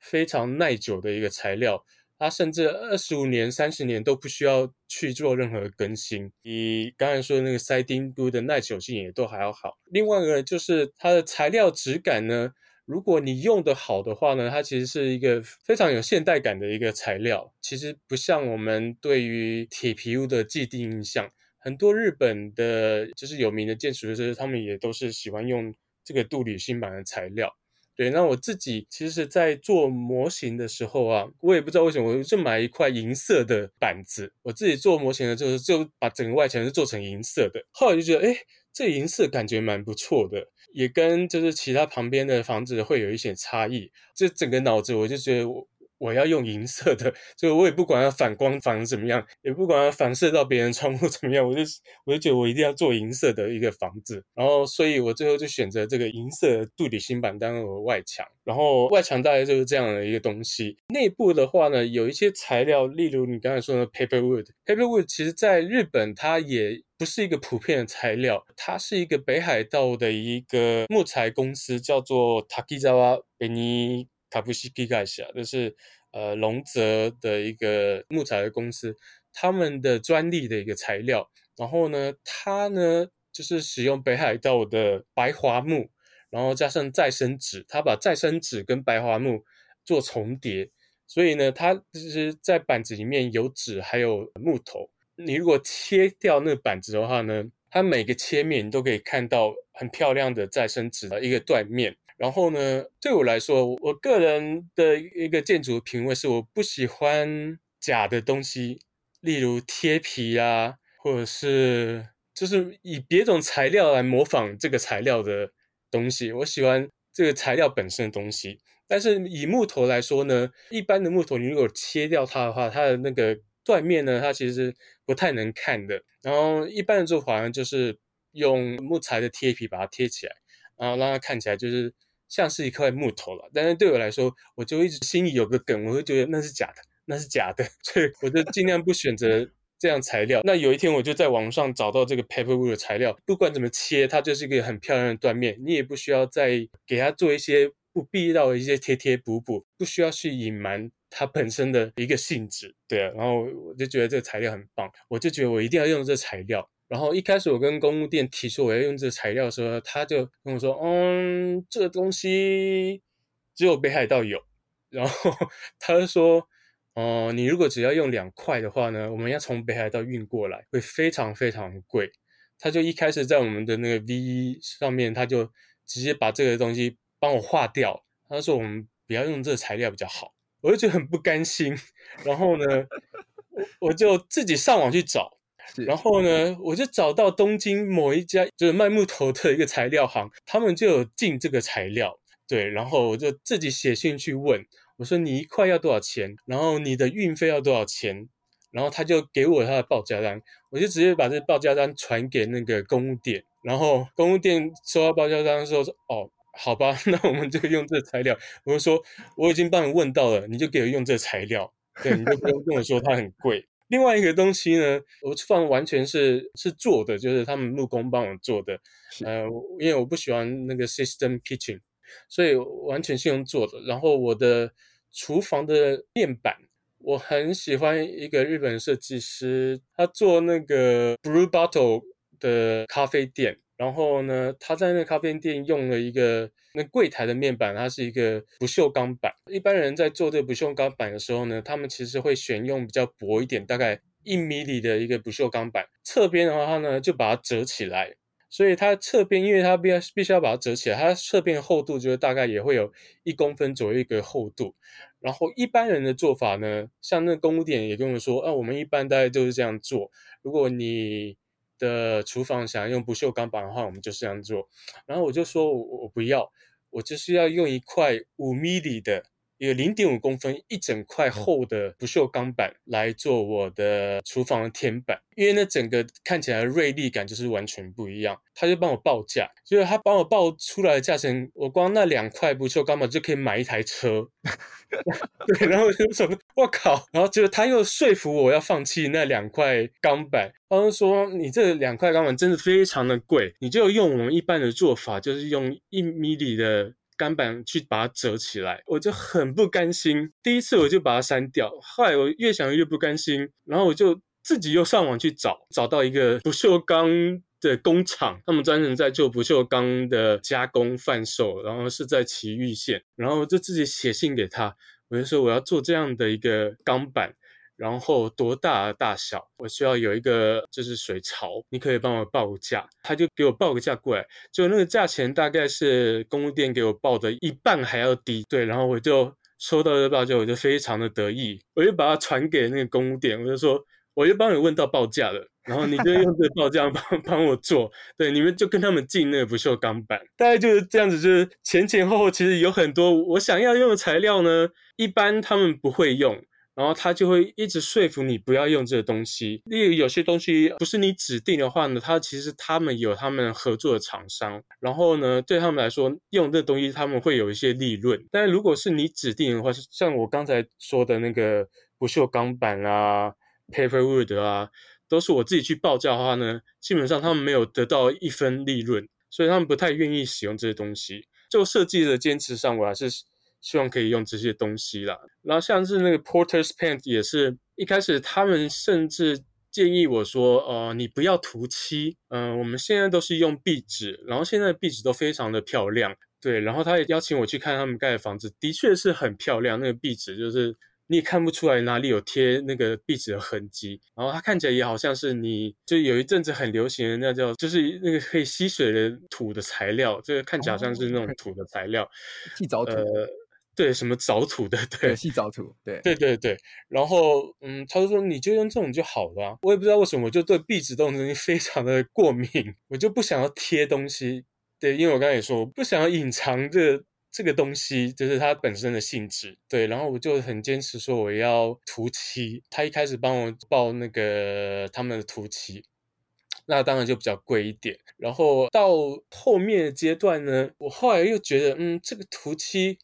非常耐久的一个材料，它甚至二十五年、三十年都不需要去做任何更新，比刚才说的那个 siding board 的耐久性也都还要好。另外一个就是它的材料质感呢。如果你用得好的话呢，它其实是一个非常有现代感的一个材料。其实不像我们对于铁皮屋的既定印象，很多日本的就是有名的建筑师，他们也都是喜欢用这个镀铝芯板的材料。对，那我自己其实，在做模型的时候啊，我也不知道为什么，我就买一块银色的板子。我自己做模型的时候，就把整个外墙是做成银色的。后来就觉得，哎，这银色感觉蛮不错的。也跟就是其他旁边的房子会有一些差异，这整个脑子我就觉得我我要用银色的，就我也不管它反光反怎么样，也不管它反射到别人窗户怎么样，我就我就觉得我一定要做银色的一个房子，然后所以我最后就选择这个银色的镀铝芯板当我的外墙，然后外墙大概就是这样的一个东西。内部的话呢，有一些材料，例如你刚才说的 paper wood，paper wood 其实在日本它也。不是一个普遍的材料，它是一个北海道的一个木材公司，叫做 Takizawa Beni Kabushiki Gaisha，就是呃龙泽的一个木材的公司，他们的专利的一个材料。然后呢，它呢就是使用北海道的白桦木，然后加上再生纸，它把再生纸跟白桦木做重叠，所以呢，它就是在板子里面有纸还有木头。你如果切掉那个板子的话呢，它每个切面你都可以看到很漂亮的再生纸的一个断面。然后呢，对我来说，我个人的一个建筑品味是我不喜欢假的东西，例如贴皮啊，或者是就是以别种材料来模仿这个材料的东西。我喜欢这个材料本身的东西。但是以木头来说呢，一般的木头你如果切掉它的话，它的那个。断面呢，它其实不太能看的。然后一般的做法呢，就是用木材的贴皮把它贴起来，然后让它看起来就是像是一块木头了。但是对我来说，我就一直心里有个梗，我会觉得那是假的，那是假的，所以我就尽量不选择这样材料。那有一天我就在网上找到这个 paperwood 的材料，不管怎么切，它就是一个很漂亮的断面，你也不需要再给它做一些不必要的一些贴贴补补，不需要去隐瞒。它本身的一个性质，对啊，然后我就觉得这个材料很棒，我就觉得我一定要用这材料。然后一开始我跟公务店提出我要用这个材料的时候，他就跟我说：“嗯，这个东西只有北海道有。”然后 他就说：“哦、你如果只要用两块的话呢，我们要从北海道运过来，会非常非常贵。”他就一开始在我们的那个 V 上面，他就直接把这个东西帮我划掉。他说：“我们不要用这个材料比较好。”我就觉得很不甘心，然后呢，我就自己上网去找，然后呢，我就找到东京某一家就是卖木头的一个材料行，他们就有进这个材料，对，然后我就自己写信去问，我说你一块要多少钱？然后你的运费要多少钱？然后他就给我他的报价单，我就直接把这报价单传给那个公务店，然后公务店收到报价单的时候说，哦。好吧，那我们就用这材料。我就说我已经帮你问到了，你就给我用这材料。对，你就不用跟我说它很贵。另外一个东西呢，我放完全是是做的，就是他们木工帮我做的。呃，因为我不喜欢那个 system kitchen，所以完全是用做的。然后我的厨房的面板，我很喜欢一个日本设计师，他做那个 Blue Bottle 的咖啡店。然后呢，他在那个咖啡店用了一个那柜台的面板，它是一个不锈钢板。一般人在做这个不锈钢板的时候呢，他们其实会选用比较薄一点，大概一米米的一个不锈钢板。侧边的话，呢就把它折起来。所以它侧边，因为它必要必须要把它折起来，它侧边厚度就是大概也会有一公分左右一个厚度。然后一般人的做法呢，像那个工务店也跟我说，啊，我们一般大概就是这样做。如果你的厨房想要用不锈钢板的话，我们就这样做。然后我就说我我不要，我就是要用一块五 m 米的。有零点五公分一整块厚的不锈钢板来做我的厨房的天板，因为那整个看起来的锐利感就是完全不一样。他就帮我报价，就是他帮我报出来的价钱，我光那两块不锈钢板就可以买一台车。对，然后我就说，我靠！然后就是他又说服我要放弃那两块钢板，他就说你这两块钢板真的非常的贵，你就用我们一般的做法，就是用一米米的。钢板去把它折起来，我就很不甘心。第一次我就把它删掉，后来我越想越不甘心，然后我就自己又上网去找，找到一个不锈钢的工厂，他们专门在做不锈钢的加工贩售，然后是在埼玉县，然后我就自己写信给他，我就说我要做这样的一个钢板。然后多大大小？我需要有一个就是水槽，你可以帮我报个价。他就给我报个价过来，就那个价钱大概是公务店给我报的一半还要低。对，然后我就收到这报价，我就非常的得意，我就把它传给那个公务店，我就说，我就帮你问到报价了，然后你就用这个报价帮帮我做。对，你们就跟他们进那个不锈钢板，大概就是这样子，就是前前后后其实有很多我想要用的材料呢，一般他们不会用。然后他就会一直说服你不要用这个东西。例如有些东西不是你指定的话呢，他其实他们有他们合作的厂商。然后呢，对他们来说，用这东西他们会有一些利润。但如果是你指定的话，像我刚才说的那个不锈钢板啊、paperwood 啊，都是我自己去报价的话呢，基本上他们没有得到一分利润，所以他们不太愿意使用这些东西。就设计的坚持上，我还是。希望可以用这些东西啦，然后像是那个 Porter's Paint 也是一开始他们甚至建议我说，呃，你不要涂漆，嗯、呃，我们现在都是用壁纸，然后现在的壁纸都非常的漂亮，对，然后他也邀请我去看他们盖的房子，的确是很漂亮，那个壁纸就是你也看不出来哪里有贴那个壁纸的痕迹，然后它看起来也好像是你就有一阵子很流行的那叫就是那个可以吸水的土的材料，这个看起来好像是那种土的材料，地藻土。呃对，什么藻土的，对，细藻土，对，对对对。然后，嗯，他就说你就用这种就好了啊。我也不知道为什么，我就对壁纸这种东西非常的过敏，我就不想要贴东西。对，因为我刚才也说，我不想要隐藏这这个东西，就是它本身的性质。对，然后我就很坚持说我要涂漆。他一开始帮我报那个他们的涂漆，那当然就比较贵一点。然后到后面的阶段呢，我后来又觉得，嗯，这个涂漆。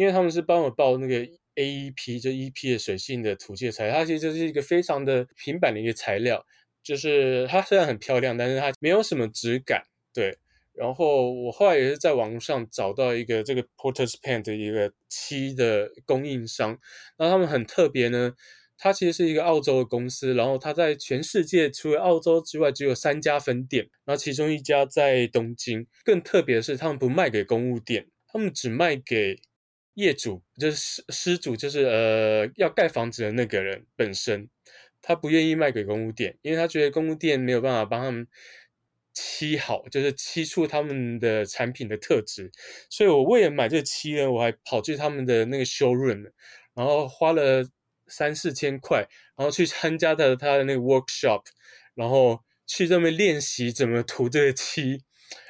因为他们是帮我报那个 AEP，就 EP 的水性的涂漆材料，它其实就是一个非常的平板的一个材料，就是它虽然很漂亮，但是它没有什么质感。对，然后我后来也是在网上找到一个这个 Porter's pant 的一个漆的供应商，然后他们很特别呢，它其实是一个澳洲的公司，然后它在全世界除了澳洲之外只有三家分店，然后其中一家在东京。更特别的是，他们不卖给公务店，他们只卖给业主就是施施主，就是呃要盖房子的那个人本身，他不愿意卖给公务店，因为他觉得公务店没有办法帮他们漆好，就是漆出他们的产品的特质。所以我为了买这漆呢，我还跑去他们的那个 showroom，然后花了三四千块，然后去参加的他的那个 workshop，然后去这边练习怎么涂这个漆，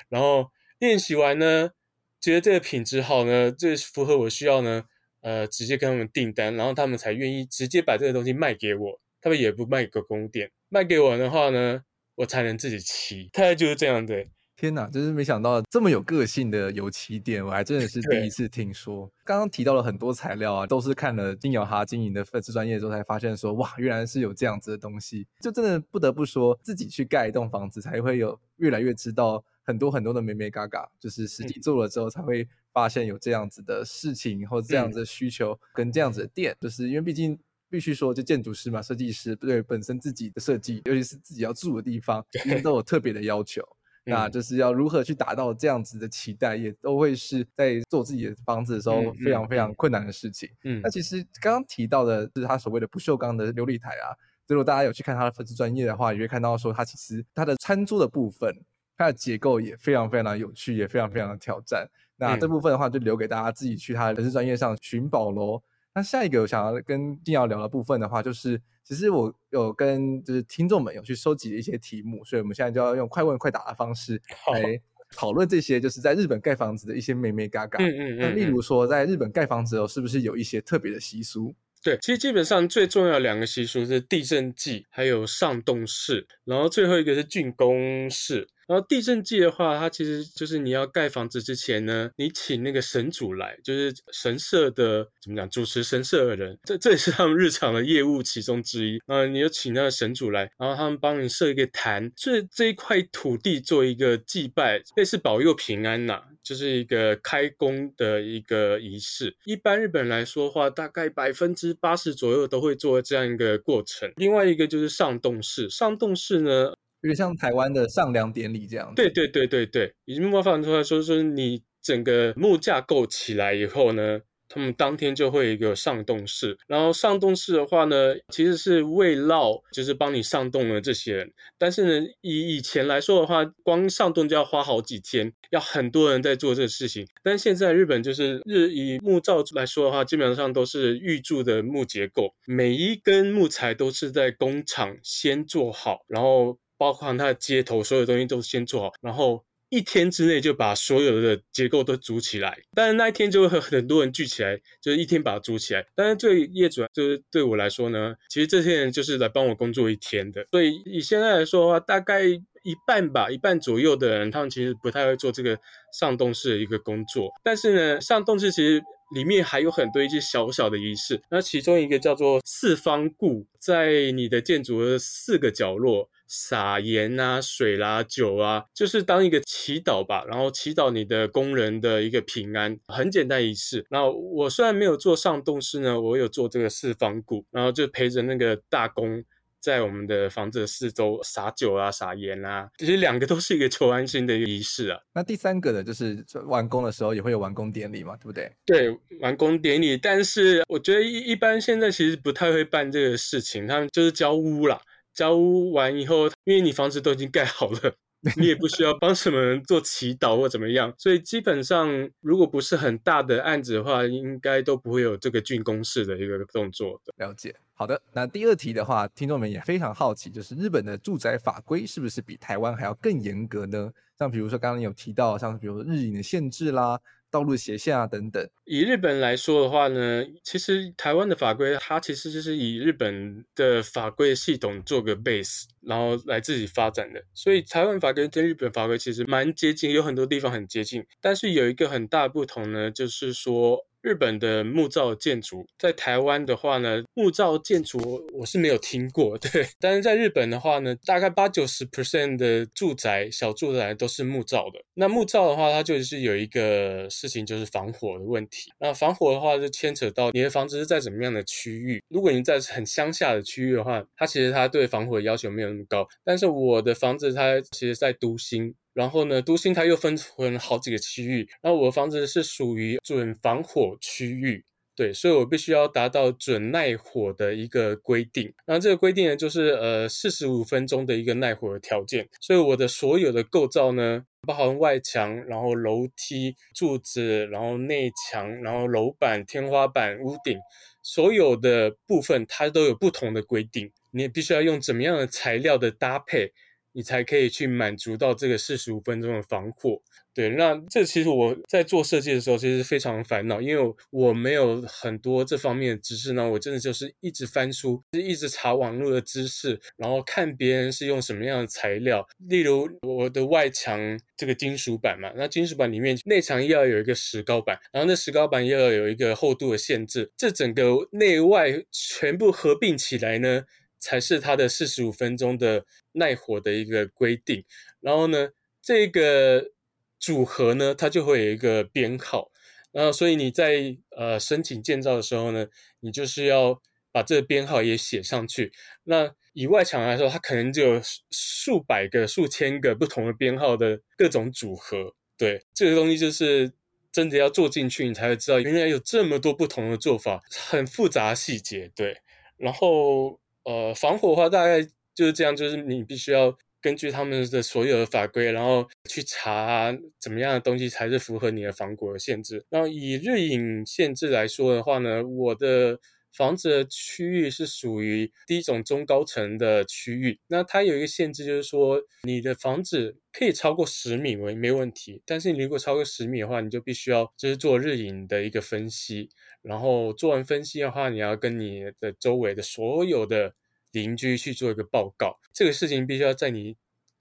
然后练习完呢。觉得这个品质好呢，这符合我需要呢，呃，直接跟他们订单，然后他们才愿意直接把这个东西卖给我，他们也不卖给供店，卖给我的话呢，我才能自己骑，大概就是这样的。天哪，真是没想到这么有个性的油漆店，我还真的是第一次听说。刚刚提到了很多材料啊，都是看了金友哈经营的粉丝专业之后才发现说，哇，原来是有这样子的东西，就真的不得不说，自己去盖一栋房子才会有越来越知道。很多很多的美美嘎嘎，就是实际做了之后才会发现有这样子的事情或这样子的需求跟这样子的店，嗯、就是因为毕竟必须说，就建筑师嘛，设计师对本身自己的设计，尤其是自己要住的地方，都有特别的要求。那就是要如何去达到这样子的期待，也都会是在做自己的房子的时候非常非常困难的事情。嗯，那其实刚刚提到的是他所谓的不锈钢的琉璃台啊，如果大家有去看他的粉丝专业的话，也会看到说他其实他的餐桌的部分，它的结构也非常非常有趣，也非常非常的挑战。那这部分的话，就留给大家自己去他的粉丝专业上寻宝喽。那下一个我想要跟靖尧聊的部分的话，就是其实我有跟就是听众们有去收集一些题目，所以我们现在就要用快问快答的方式 来讨论这些，就是在日本盖房子的一些美眉嘎嘎。嗯嗯，那例如说，在日本盖房子哦，是不是有一些特别的习俗？对，其实基本上最重要的两个习俗是地震祭，还有上洞式，然后最后一个是竣工式。然后地震祭的话，它其实就是你要盖房子之前呢，你请那个神主来，就是神社的怎么讲，主持神社的人，这这也是他们日常的业务其中之一。嗯，你就请那个神主来，然后他们帮你设一个坛，这这一块土地做一个祭拜，类似保佑平安呐、就是一个开工的一个仪式。一般日本人来说的话，大概百分之八十左右都会做这样一个过程。另外一个就是上洞式，上洞式呢。有点像台湾的上梁典礼这样子。对对对对对，已经模仿出来说，说你整个木架构起来以后呢，他们当天就会有一个上栋式。然后上栋式的话呢，其实是慰劳，就是帮你上栋的这些人。但是呢，以以前来说的话，光上栋就要花好几天，要很多人在做这个事情。但现在日本就是日以木造来说的话，基本上都是预铸的木结构，每一根木材都是在工厂先做好，然后。包括它的接头，所有东西都先做好，然后一天之内就把所有的结构都组起来。但是那一天就会很多人聚起来，就是一天把它组起来。但是对业主，就是对我来说呢，其实这些人就是来帮我工作一天的。所以以现在来说的话，大概一半吧，一半左右的人，他们其实不太会做这个上栋式的一个工作。但是呢，上栋式其实里面还有很多一些小小的仪式。那其中一个叫做四方固，在你的建筑的四个角落。撒盐啊、水啦、啊、酒啊，就是当一个祈祷吧，然后祈祷你的工人的一个平安，很简单仪式。然后我虽然没有做上栋式呢，我有做这个四方鼓，然后就陪着那个大工在我们的房子的四周撒酒啊、撒盐啊，其实两个都是一个求安心的一个仪式啊。那第三个呢，就是完工的时候也会有完工典礼嘛，对不对？对，完工典礼，但是我觉得一一般现在其实不太会办这个事情，他们就是交屋啦。交屋完以后，因为你房子都已经盖好了，你也不需要帮什么人做祈祷或怎么样，所以基本上如果不是很大的案子的话，应该都不会有这个竣工式的一个动作的。了解。好的，那第二题的话，听众们也非常好奇，就是日本的住宅法规是不是比台湾还要更严格呢？像比如说刚刚有提到，像比如说日影的限制啦。道路斜线啊，等等。以日本来说的话呢，其实台湾的法规它其实就是以日本的法规系统做个 base，然后来自己发展的。所以台湾法规跟日本法规其实蛮接近，有很多地方很接近。但是有一个很大不同呢，就是说。日本的木造建筑，在台湾的话呢，木造建筑我是没有听过，对。但是在日本的话呢，大概八九十 percent 的住宅、小住宅都是木造的。那木造的话，它就是有一个事情，就是防火的问题。那防火的话，就牵扯到你的房子是在怎么样的区域。如果你在很乡下的区域的话，它其实它对防火的要求没有那么高。但是我的房子它其实在都心。然后呢，都心它又分成好几个区域，然后我的房子是属于准防火区域，对，所以我必须要达到准耐火的一个规定。然后这个规定呢，就是呃四十五分钟的一个耐火的条件。所以我的所有的构造呢，包含外墙、然后楼梯、柱子、然后内墙、然后楼板、天花板、屋顶，所有的部分它都有不同的规定。你必须要用怎么样的材料的搭配。你才可以去满足到这个四十五分钟的防火。对，那这其实我在做设计的时候，其实非常烦恼，因为我没有很多这方面的知识呢。我真的就是一直翻书，就一直查网络的知识，然后看别人是用什么样的材料。例如我的外墙这个金属板嘛，那金属板里面内墙要有一个石膏板，然后那石膏板又要有一个厚度的限制，这整个内外全部合并起来呢，才是它的四十五分钟的耐火的一个规定，然后呢，这个组合呢，它就会有一个编号，然后所以你在呃申请建造的时候呢，你就是要把这个编号也写上去。那以外墙来说，它可能就有数百个、数千个不同的编号的各种组合。对，这个东西就是真的要做进去，你才会知道原来有这么多不同的做法，很复杂细节。对，然后呃，防火的话大概就是这样，就是你必须要根据他们的所有的法规，然后去查怎么样的东西才是符合你的防火的限制。那以日影限制来说的话呢，我的。房子的区域是属于第一种中高层的区域，那它有一个限制，就是说你的房子可以超过十米为没问题，但是你如果超过十米的话，你就必须要就是做日影的一个分析，然后做完分析的话，你要跟你的周围的所有的邻居去做一个报告，这个事情必须要在你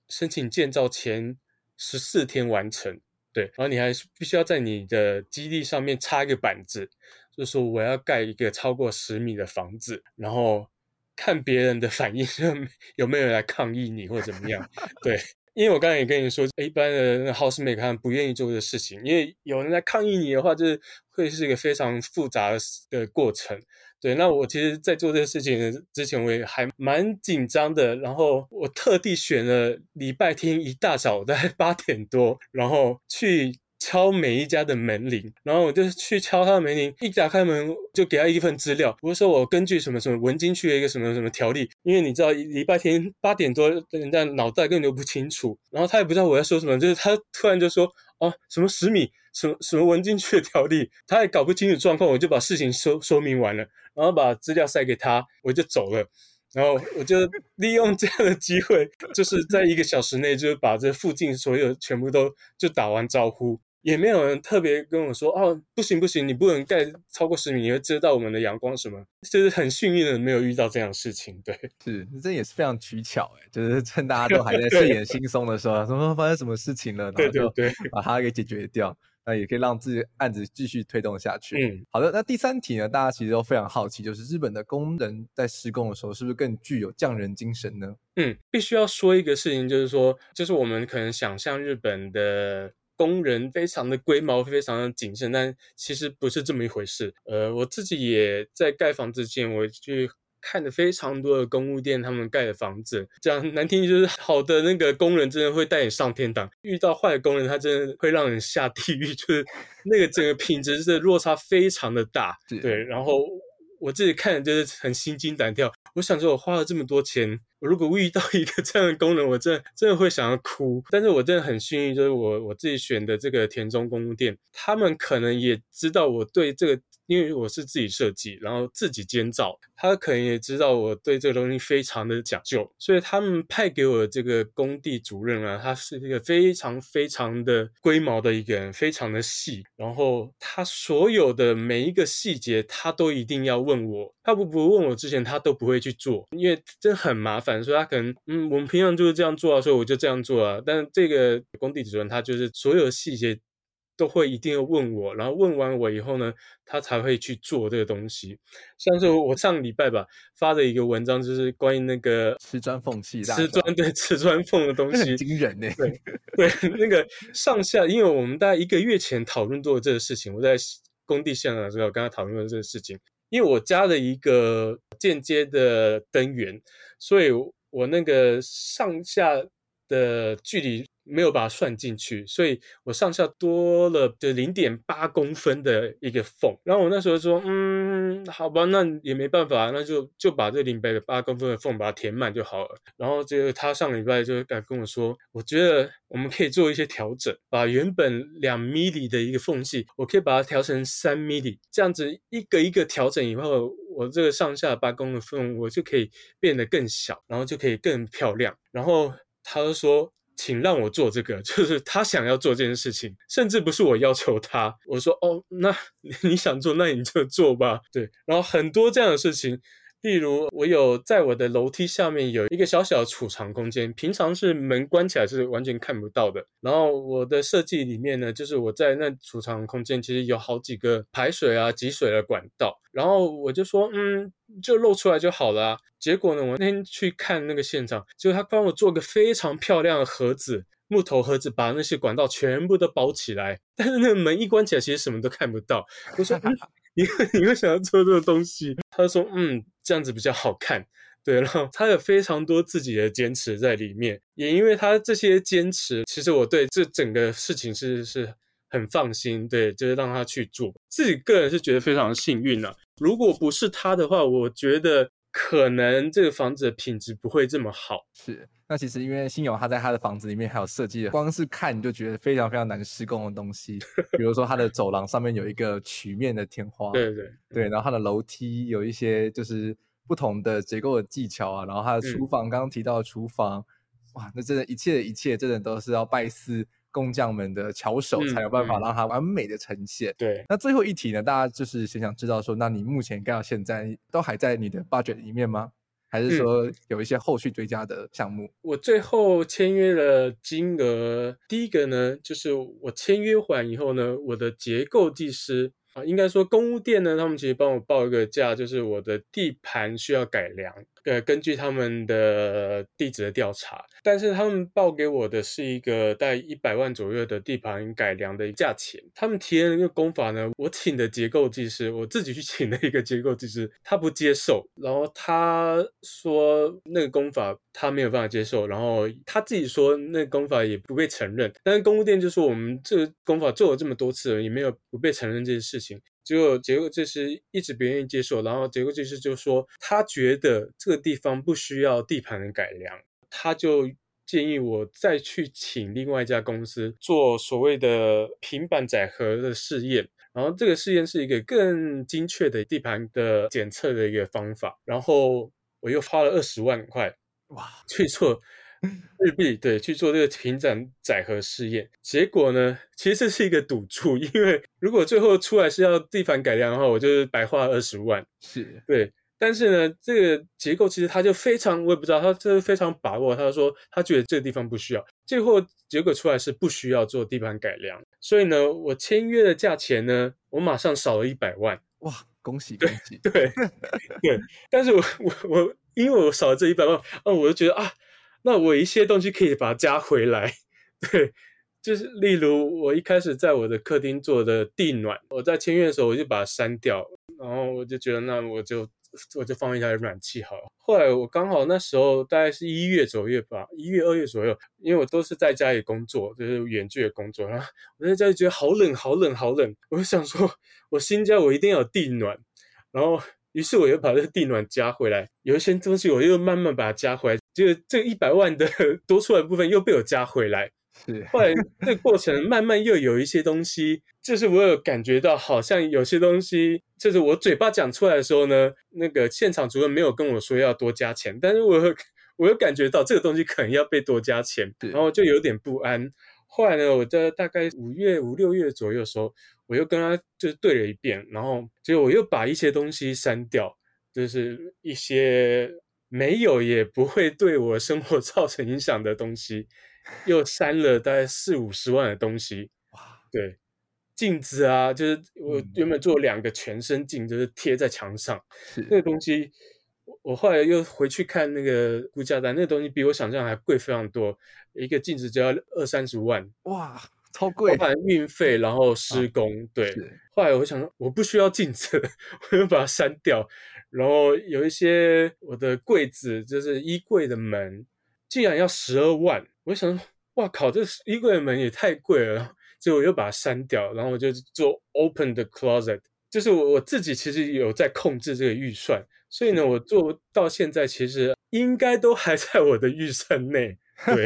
申请建造前十四天完成，对，然后你还必须要在你的基地上面插一个板子。就说我要盖一个超过十米的房子，然后看别人的反应，有没有人来抗议你或者怎么样？对，因为我刚才也跟你说，一般的 housemaker 不愿意做这个事情，因为有人来抗议你的话，就是会是一个非常复杂的过程。对，那我其实，在做这个事情之前，我也还蛮紧张的。然后我特地选了礼拜天一大早，大概八点多，然后去。敲每一家的门铃，然后我就去敲他的门铃，一打开门就给他一份资料。我说我根据什么什么文京区的一个什么什么条例，因为你知道礼拜天八点多，人家脑袋根本就不清楚，然后他也不知道我在说什么，就是他突然就说哦什么十米，什么什么文京区的条例，他也搞不清楚状况，我就把事情说说明完了，然后把资料塞给他，我就走了。然后我就利用这样的机会，就是在一个小时内就把这附近所有全部都就打完招呼。也没有人特别跟我说哦，不行不行，你不能盖超过十米，你会遮到我们的阳光什么。就是很幸运的没有遇到这样的事情。对，是，这也是非常取巧哎，就是趁大家 都还在睡眼惺忪的时候，什么发生什么事情了，然后就把它给解决掉，那也可以让自己案子继续推动下去。嗯，好的，那第三题呢，大家其实都非常好奇，就是日本的工人在施工的时候是不是更具有匠人精神呢？嗯，必须要说一个事情，就是说，就是我们可能想象日本的。工人非常的龟毛，非常的谨慎，但其实不是这么一回事。呃，我自己也在盖房子前，我去看了非常多的公务店，他们盖的房子，讲难听就是 好的那个工人真的会带你上天堂，遇到坏的工人，他真的会让人下地狱，就是那个整个品质是落差非常的大。对，然后我自己看就是很心惊胆跳，我想说我花了这么多钱。我如果遇到一个 这样的功能，我真的真的会想要哭。但是我真的很幸运，就是我我自己选的这个田中公务店，他们可能也知道我对这个。因为我是自己设计，然后自己监造，他可能也知道我对这个东西非常的讲究，所以他们派给我的这个工地主任啊，他是一个非常非常的龟毛的一个人，非常的细，然后他所有的每一个细节，他都一定要问我，他不不问我之前，他都不会去做，因为真的很麻烦，所以他可能嗯，我们平常就是这样做啊，所以我就这样做啊，但这个工地主任他就是所有的细节。都会一定要问我，然后问完我以后呢，他才会去做这个东西。像是我上礼拜吧发的一个文章，就是关于那个瓷砖缝隙，瓷 砖对瓷砖缝的东西，惊人呢。对对，那个上下，因为我们大概一个月前讨论过这个事情，我在工地现场的时候跟他讨论过这个事情。因为我加了一个间接的灯源，所以我那个上下的距离。没有把它算进去，所以我上下多了就零点八公分的一个缝。然后我那时候说，嗯，好吧，那也没办法，那就就把这零点八公分的缝把它填满就好了。然后这个他上礼拜就敢跟我说，我觉得我们可以做一些调整，把原本两米里的一个缝隙，我可以把它调成三米里，这样子一个一个调整以后，我这个上下八公分我就可以变得更小，然后就可以更漂亮。然后他就说。请让我做这个，就是他想要做这件事情，甚至不是我要求他。我说哦，那 你想做，那你就做吧。对，然后很多这样的事情。例如，我有在我的楼梯下面有一个小小的储藏空间，平常是门关起来是完全看不到的。然后我的设计里面呢，就是我在那储藏空间其实有好几个排水啊、集水的管道。然后我就说，嗯，就露出来就好了啊。结果呢，我那天去看那个现场，结果他帮我做个非常漂亮的盒子。木头盒子把那些管道全部都包起来，但是那个门一关起来，其实什么都看不到。我说：“嗯、你 你会想要做这个东西？”他说：“嗯，这样子比较好看。”对，然后他有非常多自己的坚持在里面，也因为他这些坚持，其实我对这整个事情是是很放心。对，就是让他去做，自己个人是觉得非常幸运啊。如果不是他的话，我觉得。可能这个房子的品质不会这么好。是，那其实因为新友他在他的房子里面还有设计的，光是看你就觉得非常非常难施工的东西，比如说他的走廊上面有一个曲面的天花，对对对，然后他的楼梯有一些就是不同的结构的技巧啊，然后他的厨房、嗯、刚刚提到的厨房，哇，那真的一切的一切真的都是要拜师。工匠们的巧手才有办法让它完美的呈现。嗯嗯、对，那最后一题呢？大家就是想想知道说，那你目前盖到现在都还在你的 budget 里面吗？还是说有一些后续追加的项目？嗯、我最后签约的金额，第一个呢，就是我签约完以后呢，我的结构技师。啊，应该说，工务店呢，他们其实帮我报一个价，就是我的地盘需要改良，呃，根据他们的地址的调查，但是他们报给我的是一个大概一百万左右的地盘改良的价钱。他们提了一个工法呢，我请的结构技师，我自己去请了一个结构技师，他不接受，然后他说那个工法他没有办法接受，然后他自己说那个工法也不被承认，但是工务店就说我们这个工法做了这么多次，也没有不被承认这件事。情，结果结构技师一直不愿意接受，然后结果就是就说他觉得这个地方不需要地盘的改良，他就建议我再去请另外一家公司做所谓的平板载荷的试验，然后这个试验是一个更精确的地盘的检测的一个方法，然后我又花了二十万块哇去做。日币对，去做这个平展载荷试验，结果呢，其实这是一个赌注，因为如果最后出来是要地盘改良的话，我就是白花二十万。是对，但是呢，这个结构其实他就非常，我也不知道，他就是非常把握，他说他觉得这个地方不需要，最后结果出来是不需要做地盘改良，所以呢，我签约的价钱呢，我马上少了一百万。哇，恭喜恭喜！对对，对，但是我我我，因为我少了这一百万，哦，我就觉得啊。那我一些东西可以把它加回来，对，就是例如我一开始在我的客厅做的地暖，我在签约的时候我就把它删掉，然后我就觉得那我就我就放一台暖气好了。后来我刚好那时候大概是一月左右吧，一月二月左右，因为我都是在家里工作，就是远距的工作，然后我在家里觉得好冷好冷好冷，我就想说我新家我一定要有地暖，然后。于是我又把这个地暖加回来，有一些东西我又慢慢把它加回来，就这一百万的多出来的部分又被我加回来。是，后来这个过程慢慢又有一些东西，就是我有感觉到好像有些东西，就是我嘴巴讲出来的时候呢，那个现场主任没有跟我说要多加钱，但是我 我又感觉到这个东西可能要被多加钱，然后就有点不安。后来呢，我在大概五月五六月左右的时候。我又跟他就是对了一遍，然后结果我又把一些东西删掉，就是一些没有也不会对我生活 造成影响的东西，又删了大概四五十万的东西。哇，对，镜子啊，就是我原本做两个全身镜，就是贴在墙上，嗯、那个东西，我后来又回去看那个估价单，那个东西比我想象还贵非常多，一个镜子就要二三十万。哇！超贵，包含运费，然后施工，啊、对。后来我想说，我不需要镜子，我就把它删掉。然后有一些我的柜子，就是衣柜的门，竟然要十二万。我想说，哇靠，这衣柜的门也太贵了。结果我又把它删掉，然后我就做 open the closet，就是我我自己其实有在控制这个预算，所以呢，我做到现在其实应该都还在我的预算内。对，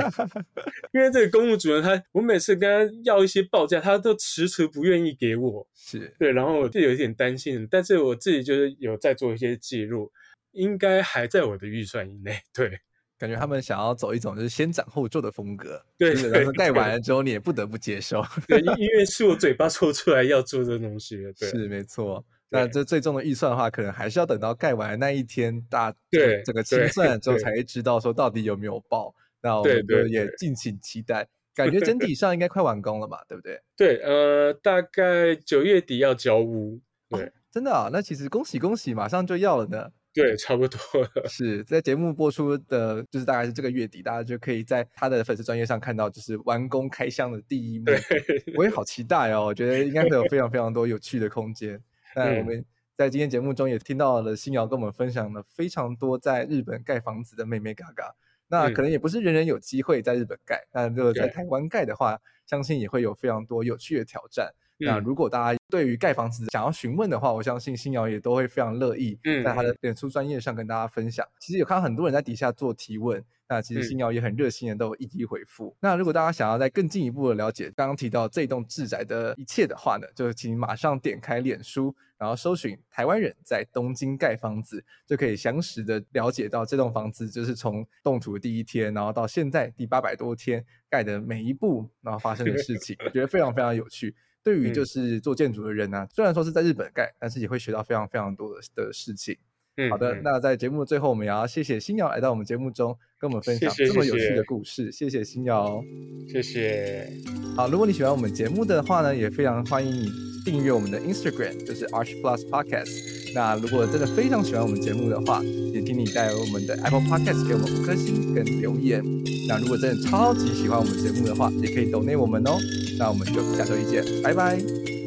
因为这个公务主任他，我每次跟他要一些报价，他都迟迟不愿意给我。是对，然后我就有一点担心，但是我自己就是有在做一些记录，应该还在我的预算以内。对，感觉他们想要走一种就是先斩后奏的风格。对，然后盖完了之后你也不得不接受。对，因为是我嘴巴说出来要做这东西的。对，是没错。那这最终的预算的话，可能还是要等到盖完那一天，大家对整个清算之后才会知道说到底有没有爆。那我们也敬请期待，感觉 整体上应该快完工了嘛，对不对？对，呃，大概九月底要交屋。对，哦、真的啊，那其实恭喜恭喜，马上就要了呢。对，差不多了。是在节目播出的，就是大概是这个月底，大家就可以在他的粉丝专业上看到，就是完工开箱的第一幕。我也好期待哦，我觉得应该会有非常非常多有趣的空间。那我们在今天节目中也听到了新瑶跟我们分享了非常多在日本盖房子的眉眉角角。那可能也不是人人有机会在日本盖，那如果在台湾盖的话，相信也会有非常多有趣的挑战。那如果大家对于盖房子想要询问的话，我相信新瑶也都会非常乐意在他的脸书专业上跟大家分享。其实有看到很多人在底下做提问，那其实新瑶也很热心的都一一回复。那如果大家想要再更进一步的了解刚刚提到这栋住宅的一切的话呢，就请马上点开脸书，然后搜寻台湾人在东京盖房子，就可以详实的了解到这栋房子就是从动土的第一天，然后到现在第八百多天盖的每一步，然后发生的事情，我觉得非常非常有趣。对于就是做建筑的人呢、虽然说是在日本盖，但是也会学到非常非常多的的事情。嗯，好的，嗯、那在节目的最后，我们也要谢谢新瑶来到我们节目中，跟我们分享这么有趣的故事。谢谢，谢谢新瑶，谢谢。好，如果你喜欢我们节目的话呢，也非常欢迎你订阅我们的 Instagram，就是 Arch Plus Podcast。那如果真的非常喜欢我们节目的话，也请你在我们的 Apple Podcast 给我们五颗星跟留言。那如果真的超级喜欢我们节目的话，也可以 donate 我们哦。那我们就下周一见，拜拜。